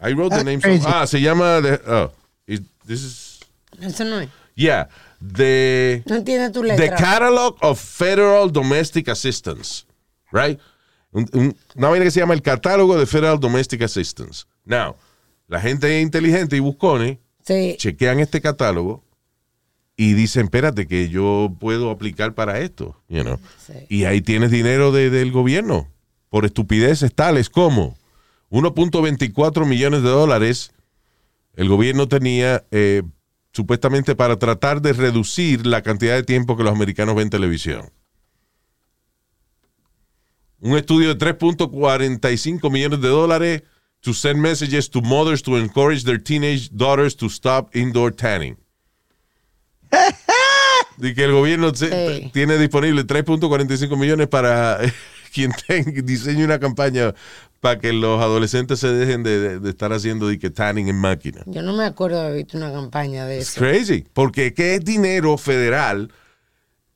I wrote the That's name. crazy. ah, se llama, the- oh, it- this is, Eso no es. yeah, the... No entiende tu The letra. Catalog of Federal Domestic Assistance, right? Un- un- una vaina que se llama el catálogo de Federal Domestic Assistance. Now, la gente inteligente y buscones Sí. chequean este catálogo y dicen, espérate, que yo puedo aplicar para esto, you know? Sí. Y ahí tienes dinero de- del gobierno por estupideces tales como 1.24 millones de dólares el gobierno tenía eh, supuestamente para tratar de reducir la cantidad de tiempo que los americanos ven televisión. Un estudio de 3.45 millones de dólares to send messages to mothers to encourage their teenage daughters to stop indoor tanning. De que el gobierno Sí. tiene disponible 3.45 millones para quien diseñe una campaña para que los adolescentes se dejen de, de- de estar haciendo de que tanning en máquina. Yo no me acuerdo de haber visto una campaña de It's eso. crazy. Porque ¿qué es dinero federal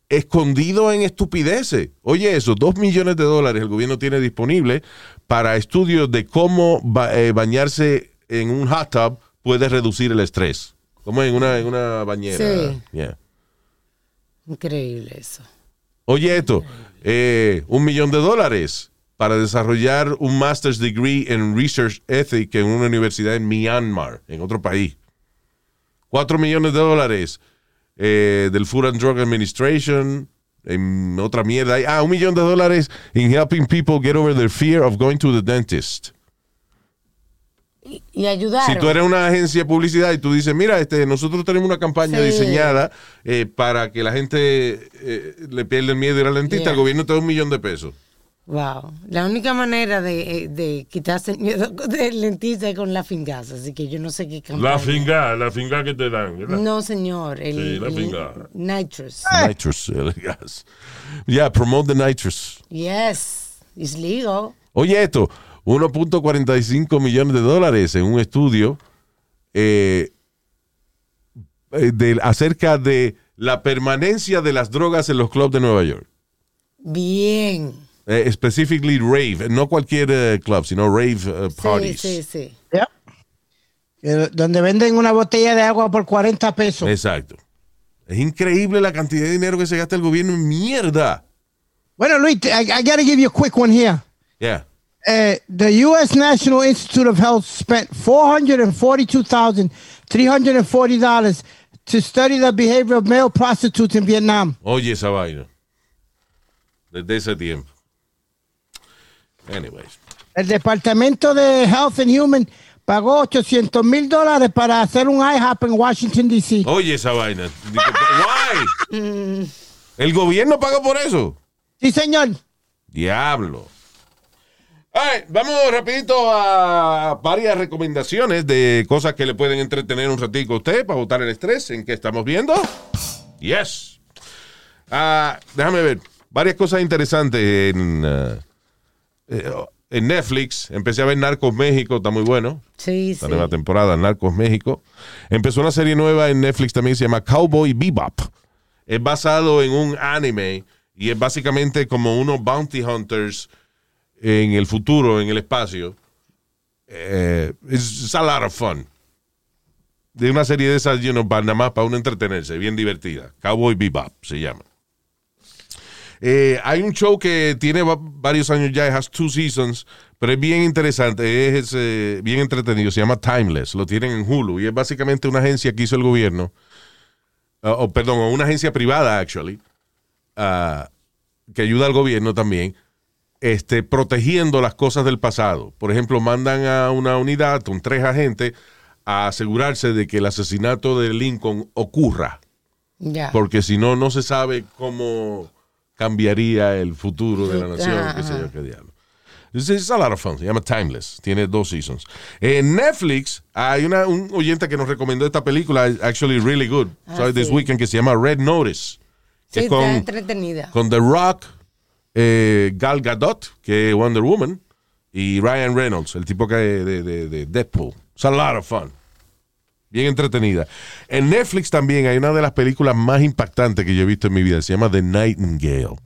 escondido en estupideces? Oye, eso, dos millones de dólares el gobierno tiene disponible para estudios de cómo ba- eh, bañarse en un hot tub puede reducir el estrés. Como en una, en una bañera. Sí. Yeah. Increíble eso. Oye, esto, eh, un millón de dólares para desarrollar un master's degree en research ethic en una universidad en Myanmar, en otro país. Cuatro millones de dólares eh, del Food and Drug Administration en otra mierda. Ah, un millón de dólares in helping people get over their fear of going to the dentist. Y ayudaron. Si tú eres una agencia de publicidad y tú dices, mira, este, nosotros tenemos una campaña Sí. diseñada eh, para que la gente eh, le pierda el miedo de ir al dentista, Yeah. el gobierno te da un millón de pesos. Wow. La única manera de, eh, de quitarse el miedo del dentista es con la fingaza, así que yo no sé qué campaña. La finga, la finga que te dan, ¿verdad? No, señor. El, Sí, la el nitrous. Nitrous, eh, yes. Yeah, promote the nitrous. Yes. It's legal. Oye, esto, 1.45 millones de dólares en un estudio eh, eh, de- acerca de la permanencia de las drogas en los clubs de Nueva York. Bien. Eh, specifically rave, no cualquier eh, club, sino rave Sí, parties. sí, sí. Yep. Eh, Donde venden una botella de agua por 40 pesos. Exacto. Es increíble la cantidad de dinero que se gasta el gobierno en mierda. Bueno, Luis, I, I got to give you a quick one here. Yeah. Uh, the U.S. National Institute of Health spent $442,340 to study the behavior of male prostitutes in Vietnam. Oye esa vaina. Desde ese tiempo. Anyways. El Departamento de Health and Human pagó 800 mil dólares para hacer un IHOP en Washington, D.C. Oye esa vaina. Why? ¿El gobierno paga por eso? Sí, señor. Diablo. Right, vamos rapidito a varias recomendaciones de cosas que le pueden entretener un ratico a usted para botar el estrés en que estamos viendo. Yes. Ah, déjame ver. Varias cosas interesantes en, ah, eh, en Netflix. Empecé a ver Narcos México, está muy bueno. Sí, La sí. nueva temporada, Narcos México. Empezó una serie nueva en Netflix también, se llama Cowboy Bebop. Es basado en un anime y es básicamente como unos bounty hunters en el futuro, en el espacio. Eh, a lot of fun. De una serie de esas, you know, para nada más para uno entretenerse, bien divertida. Cowboy Bebop se llama. Eh, hay un show que tiene va- varios años ya, has two seasons, pero es bien interesante, es, eh, bien entretenido, se llama Timeless, lo tienen en Hulu y es básicamente una agencia que hizo el gobierno, o perdón, una agencia privada, actually, ah, que ayuda al gobierno también, este, protegiendo las cosas del pasado. Por ejemplo, mandan a una unidad con tres agentes a asegurarse de que el asesinato de Lincoln ocurra porque si no, no se sabe cómo cambiaría el futuro de la nación, Ajá. qué sé yo, qué diablo. It's, it's a lot of fun. Se llama Timeless. Tiene dos seasons. En Netflix hay una, un oyente que nos recomendó esta película, actually really good, Ah, this weekend, que se llama Red Notice. Que Sí, es con, entretenida. con The Rock, eh, Gal Gadot, que es Wonder Woman, y Ryan Reynolds, el tipo que de, de, de Deadpool. It's a lot of fun. Bien entretenida. En Netflix también hay una de las películas más impactantes que yo he visto en mi vida. Se llama The Nightingale.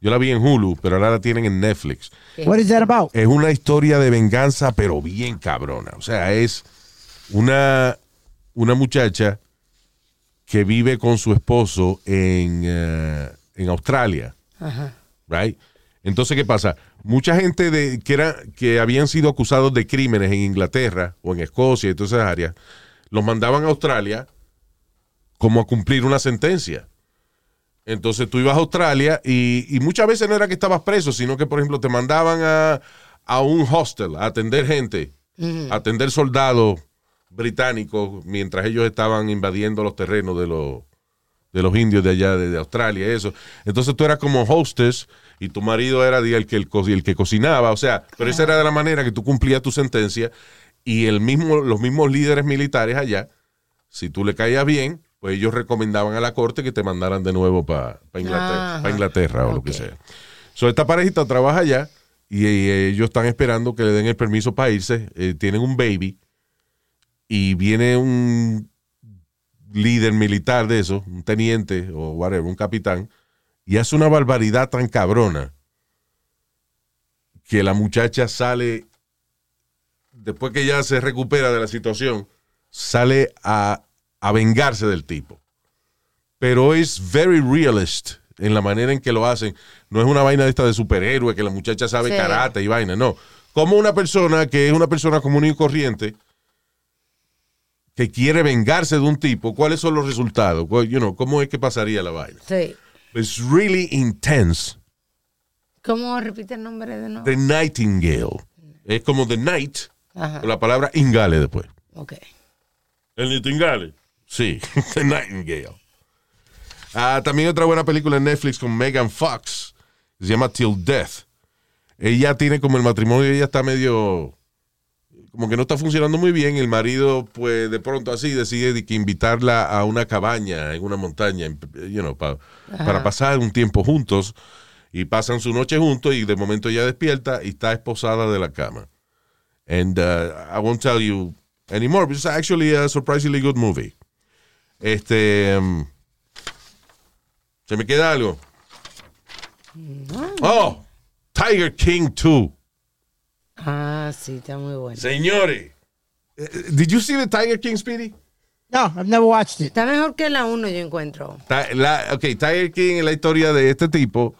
Yo la vi en Hulu, pero ahora la tienen en Netflix. What is that about? Es una historia de venganza, pero bien cabrona. O sea, es una, una muchacha que vive con su esposo en, eh, en Australia. Ajá. Right? Entonces, ¿qué pasa? Mucha gente de, que, era, que habían sido acusados de crímenes en Inglaterra o en Escocia y todas esas áreas, los mandaban a Australia como a cumplir una sentencia. Entonces tú ibas a Australia y, y muchas veces no era que estabas preso, sino que, por ejemplo, te mandaban a, a un hostel a atender gente, a atender soldados británicos mientras ellos estaban invadiendo los terrenos de los de los indios de allá, de, de Australia, eso. Entonces tú eras como hostess y tu marido era el, que, el, el que cocinaba, o sea, pero esa era de la manera que tú cumplías tu sentencia y el mismo, los mismos líderes militares allá, si tú le caías bien, pues ellos recomendaban a la corte que te mandaran de nuevo para Inglaterra, pa Inglaterra o lo que sea. So, esta parejita trabaja allá y, ellos están esperando que le den el permiso para irse, eh, tienen un baby y viene un líder militar de eso, un teniente o whatever, un capitán, y hace una barbaridad tan cabrona que la muchacha sale, después que ya se recupera de la situación, sale a, a vengarse del tipo. Pero es very realist en la manera en que lo hacen. No es una vaina de esta de superhéroe, que la muchacha sabe Sí. karate y vaina, no. Como una persona que es una persona común y corriente, que quiere vengarse de un tipo, ¿cuáles son los resultados? Well, you know, ¿Cómo es que pasaría la vaina? Sí. It's really intense. ¿Cómo repite el nombre de nuevo? The Nightingale. Es como The Night, Ajá. con la palabra ingale después. Ok. El Nitingale. Sí, The Nightingale. Ah, también otra buena película en Netflix con Megan Fox. Se llama Till Death. Ella tiene como el matrimonio, ella está medio. Como que no está funcionando muy bien. El marido, pues de pronto así, decide de que invitarla a una cabaña en una montaña, you know, pa- para pasar un tiempo juntos. Y pasan su noche juntos y de momento ella despierta y está esposada de la cama. And uh, I won't tell you anymore, but it's actually a surprisingly good movie. Este. um, ¿Se me queda algo? Oh, Tiger King 2. Ah, sí, está muy bueno. Señores. eh, Did you see the Tiger King, Speedy? No, I've never watched it. Está mejor que la 1, yo encuentro. Ta- la- ok, Tiger King es la historia de este tipo.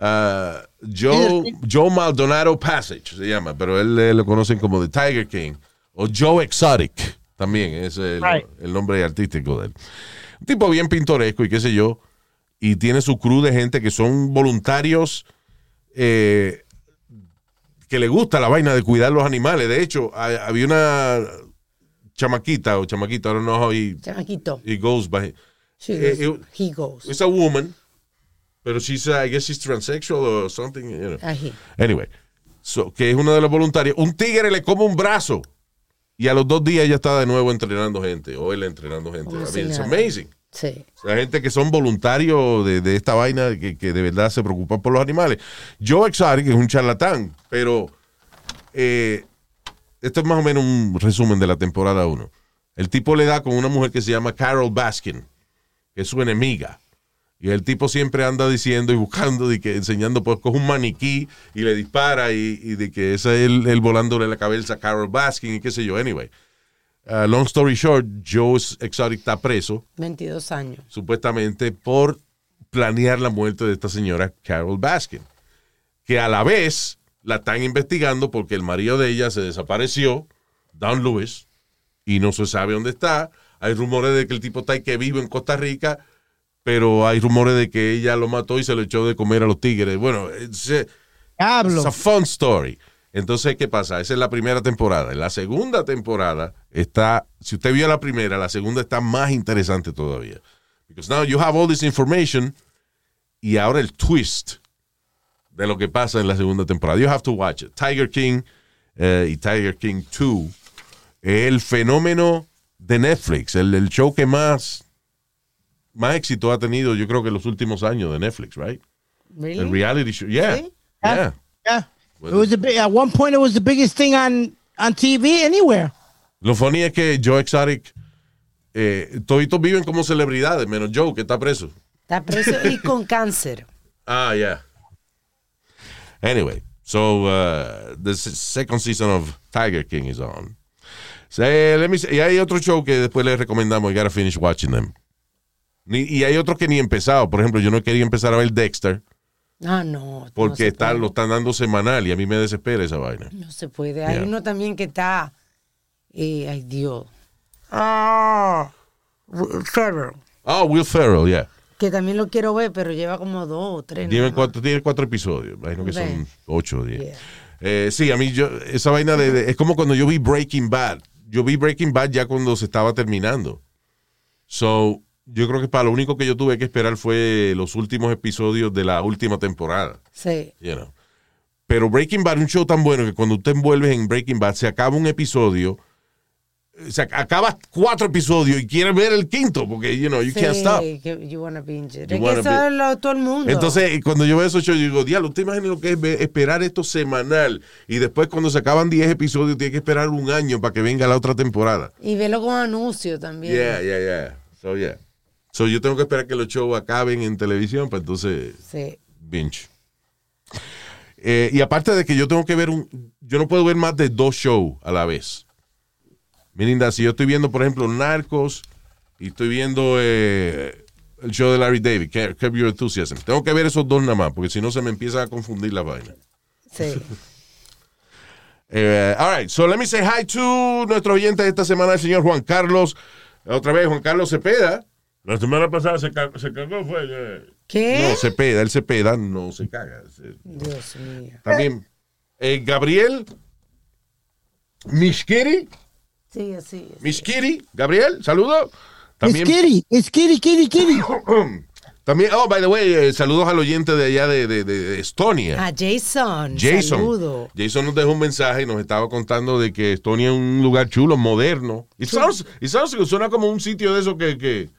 uh, Joe, Joe Maldonado Passage se llama, pero él eh, lo conocen como The Tiger King. O Joe Exotic también, es el, Right. el nombre artístico de él. Un tipo bien pintoresco y qué sé yo. Y tiene su crew de gente que son voluntarios eh, que le gusta la vaina de cuidar los animales. De hecho, ha- había una chamaquita o know how he, Chamaquito. he goes by. She Eh, goes, eh, he goes. It's a woman, pero she's, uh, I guess she's transsexual or something. You know. Ají. Anyway, so, que es una de las voluntarias. Un tigre le come un brazo y a los dos días ya está de nuevo entrenando gente o él entrenando gente. Como I mean, it's amazing. Sí. Sea, gente que son voluntarios de, de esta vaina que, que de verdad se preocupan por los animales. Joe Exotic es un charlatán, pero eh, esto es más o menos un resumen de la temporada 1. El tipo le da con una mujer que se llama Carol Baskin, que es su enemiga. Y el tipo siempre anda diciendo y buscando que enseñando, pues coge un maniquí y le dispara y, de que ese es él volándole la cabeza a Carol Baskin y qué sé yo. Anyway, uh, long story short, Joe Exotic está preso 22 años. supuestamente por planear la muerte de esta señora Carol Baskin, que a la vez la están investigando porque el marido de ella se desapareció, Don Lewis, y no se sabe dónde está. Hay rumores de que el tipo está ahí que vive en Costa Rica, pero hay rumores de que ella lo mató y se lo echó de comer a los tigres. Bueno, it's a, Diablo. it's a fun story. Entonces, ¿qué pasa? Esa es la primera temporada. En la segunda temporada está, si usted vio la primera, la segunda está más interesante todavía. Because now you have all this information y ahora el twist de lo que pasa en la segunda temporada. You have to watch it. Tiger King eh, y Tiger King 2 el fenómeno de Netflix, el, el show que más, más éxito ha tenido, yo creo que en los últimos años de Netflix, right? Really? El reality show. Yeah. Sí. Yeah. Yeah. It was the big, at one point it was the biggest thing on on TV anywhere. Lo funny es que Joe Exotic, eh, toditos viven como celebridades, menos Joe, que está preso. Está preso y con cáncer. Ah, yeah. Anyway, so uh, the second season of Tiger King is on. So, let me say- y hay otro show que después les recomendamos. You gotta finish watching them. Ni- y hay otros que ni he empezado. Por ejemplo, yo no quería empezar a ver Dexter Ah, no. no porque está, lo están dando semanal y a mí me desespera esa vaina. No se puede. Hay Yeah. uno también que está. eh, ay, Dios. Ah. Ferrell. Oh, Will Ferrell, yeah. Que también lo quiero ver, pero lleva como dos o tres. Tiene cuatro, tiene cuatro episodios. Imagino que son ocho o diez. Yeah. Eh, sí, a mí yo, esa vaina de, de- es como cuando yo vi Breaking Bad. Yo vi Breaking Bad ya cuando se estaba terminando. So, yo creo que para lo único que yo tuve que esperar fue los últimos episodios de la última temporada. Sí. you know. Pero Breaking Bad es un show tan bueno que cuando usted envuelve en Breaking Bad, se acaba un episodio, eh, se ac- acaba cuatro episodios y quiere ver el quinto, porque, you know, you can't stop. you wanna binge it. You Es que wanna eso be- es lo- todo el mundo. Entonces, cuando yo veo esos shows, yo digo, diablo, ¿usted imagina lo que es esperar esto semanal? Y después, cuando se acaban 10 episodios, tiene que esperar un año para que venga la otra temporada. Y velo con anuncio también. Yeah, yeah, yeah. So, yeah. So, yo tengo que esperar que los shows acaben en televisión para entonces Sí. binge. Eh, y aparte de que yo tengo que ver un. Yo no puedo ver más de dos shows a la vez. Mi linda, si yo estoy viendo, por ejemplo, Narcos y estoy viendo eh, el show de Larry David, Curb Your Enthusiasm, tengo que ver esos dos nada más, porque si no se me empieza a confundir la vaina. Sí. Eh, all right, so let me say hi to nuestro oyente de esta semana, el señor Juan Carlos. Otra vez, Juan Carlos Cepeda. La semana pasada se, ca- se cagó, fue. eh, ¿Qué? No, Cepeda, el Cepeda no se caga. Se- Dios mío. También eh, Gabriel Mishkiri, Sí, así es. Mishkiri, Gabriel, saludo. También, es Kitty, Kitty, Kitty. también, oh, by the way, eh, saludos al oyente de allá de, de- de- Estonia. Ah, Jason. Jason. Saludo. Jason nos dejó un mensaje y nos estaba contando de que Estonia es un lugar chulo, moderno. Y sounds, it sounds- suena como un sitio de eso que, que,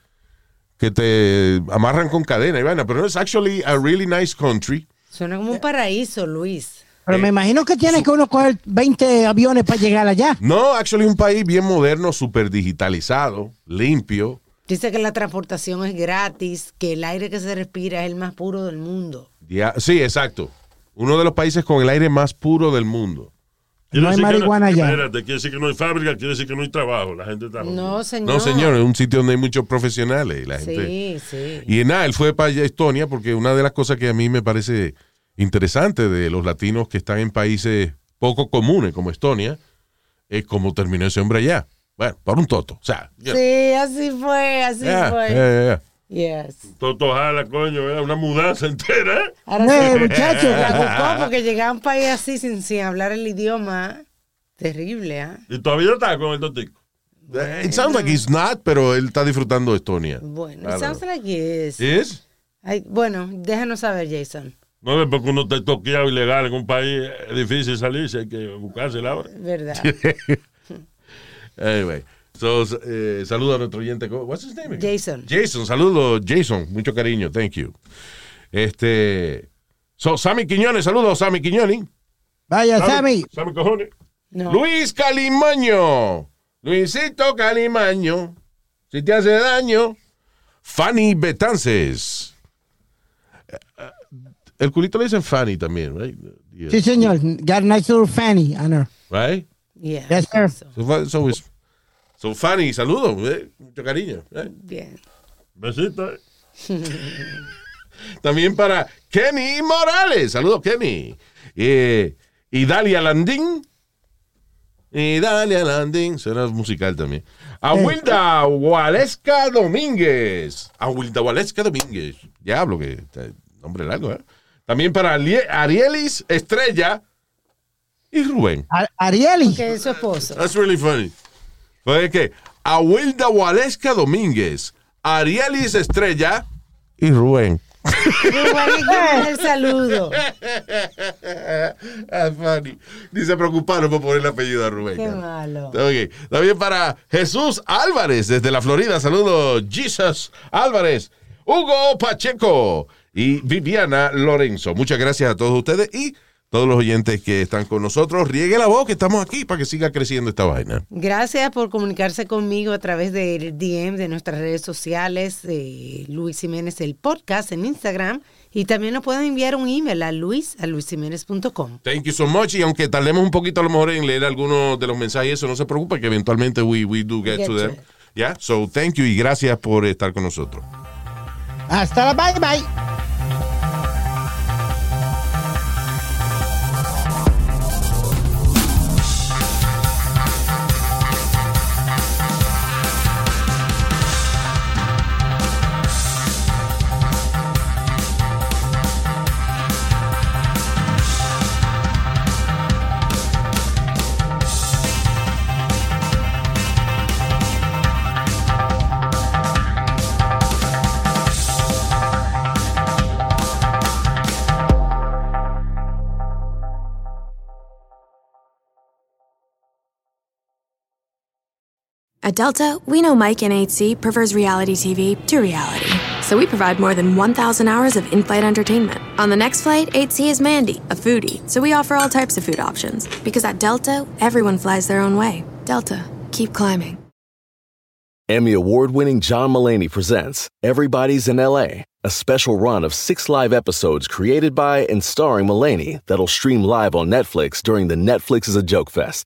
que te amarran con cadena y vaina, pero es actually a really nice country. Suena como un paraíso, Luis. Pero Eh, me imagino que tiene que uno coger 20 aviones para llegar allá. No, actually es un país bien moderno, súper digitalizado, limpio. Dice que la transportación es gratis, que el aire que se respira es el más puro del mundo. Ya- sí, exacto. Uno de los países con el aire más puro del mundo. Quiere No hay marihuana allá. Espérate, quiere decir que no hay fábrica, quiere decir que no hay trabajo. La gente está. No, señor. No, señor, es un sitio donde hay muchos profesionales y la gente. Sí, sí. Y nada, él fue para Estonia porque una de las cosas que a mí me parece interesante de los latinos que están en países poco comunes como Estonia es cómo terminó ese hombre allá. Bueno, por un toto. O sea, Sí, así fue, así ya, fue. ya, ya, ya. Yes. Toto jala, coño, era una mudanza entera. ¿eh? Ahora Eh, sí, muchacho. la buscó porque llegaba a un país así sin, sin hablar el idioma. Terrible, ¿ah? Y todavía está con el totico. It sounds like he's not, pero él está disfrutando de Estonia. Bueno, Claro. it sounds like it is. ¿Es? Ay, bueno, déjanos saber, Jason. No es porque uno está toqueado ilegal en un país, es difícil salirse, hay que buscársela ahora. ¿Verdad? Anyway. So, eh, saludo a nuestro oyente. What's his name? Jason. Jason, saludo, Jason. Mucho cariño, thank you. Este. So, Sammy Quiñones, saludos, Sammy Quiñones. Vaya, Sammy. ¿Sabe cojones? No. Luis Calimaño. Luisito Calimaño. Si te hace daño. Fanny Betances. Eh, eh, El culito le dicen Fanny también, right? Yeah. Sí, señor. Got a nice little fanny on her. Right? Yeah. Yes, sir. So, So, fa- so, Fanny, saludos, eh, mucho cariño. eh. bien. Besito. eh. También para Kenny Morales. Saludos, Kenny. Eh, y Dalia Landín. Y Dalia Landín. Será musical también. A Wilda Waleska Domínguez. A Wilda Waleska Domínguez. Diablo, que eh, nombre largo, ¿eh? También para Arielis Estrella y Rubén. A- Arieli. Que es su esposo. That's really funny. Fue que a Wilda Waleska Domínguez, Arielis Estrella y Rubén. Igual el saludo. Ah, funny. Ni se preocuparon por poner el apellido a Rubén. Qué malo. También para Jesús Álvarez desde la Florida. Saludos, Jesus Álvarez, Hugo Pacheco y Viviana Lorenzo. Muchas gracias a todos ustedes y todos los oyentes que están con nosotros. Riegue la voz que estamos aquí para que siga creciendo esta vaina. Gracias por comunicarse conmigo a través del DM de nuestras redes sociales, Luis Jiménez el podcast en Instagram. Y también nos pueden enviar un email a luis a luisjiménez.com. Thank you so much. Y aunque tardemos un poquito a lo mejor en leer algunos de los mensajes, eso no se preocupe que eventualmente we, we do get, Get to to them. it. Yeah. So thank you y gracias por estar con nosotros. Hasta la bye bye. At Delta, we know Mike in 8C prefers reality TV to reality. So we provide more than 1,000 hours of in flight entertainment. On the next flight, 8C is Mandy, a foodie. So we offer all types of food options. Because at Delta, everyone flies their own way. Delta, keep climbing. Emmy award winning John Mullaney presents Everybody's in LA, a special run of six live episodes created by and starring Mullaney that'll stream live on Netflix during the Netflix is a Joke Fest.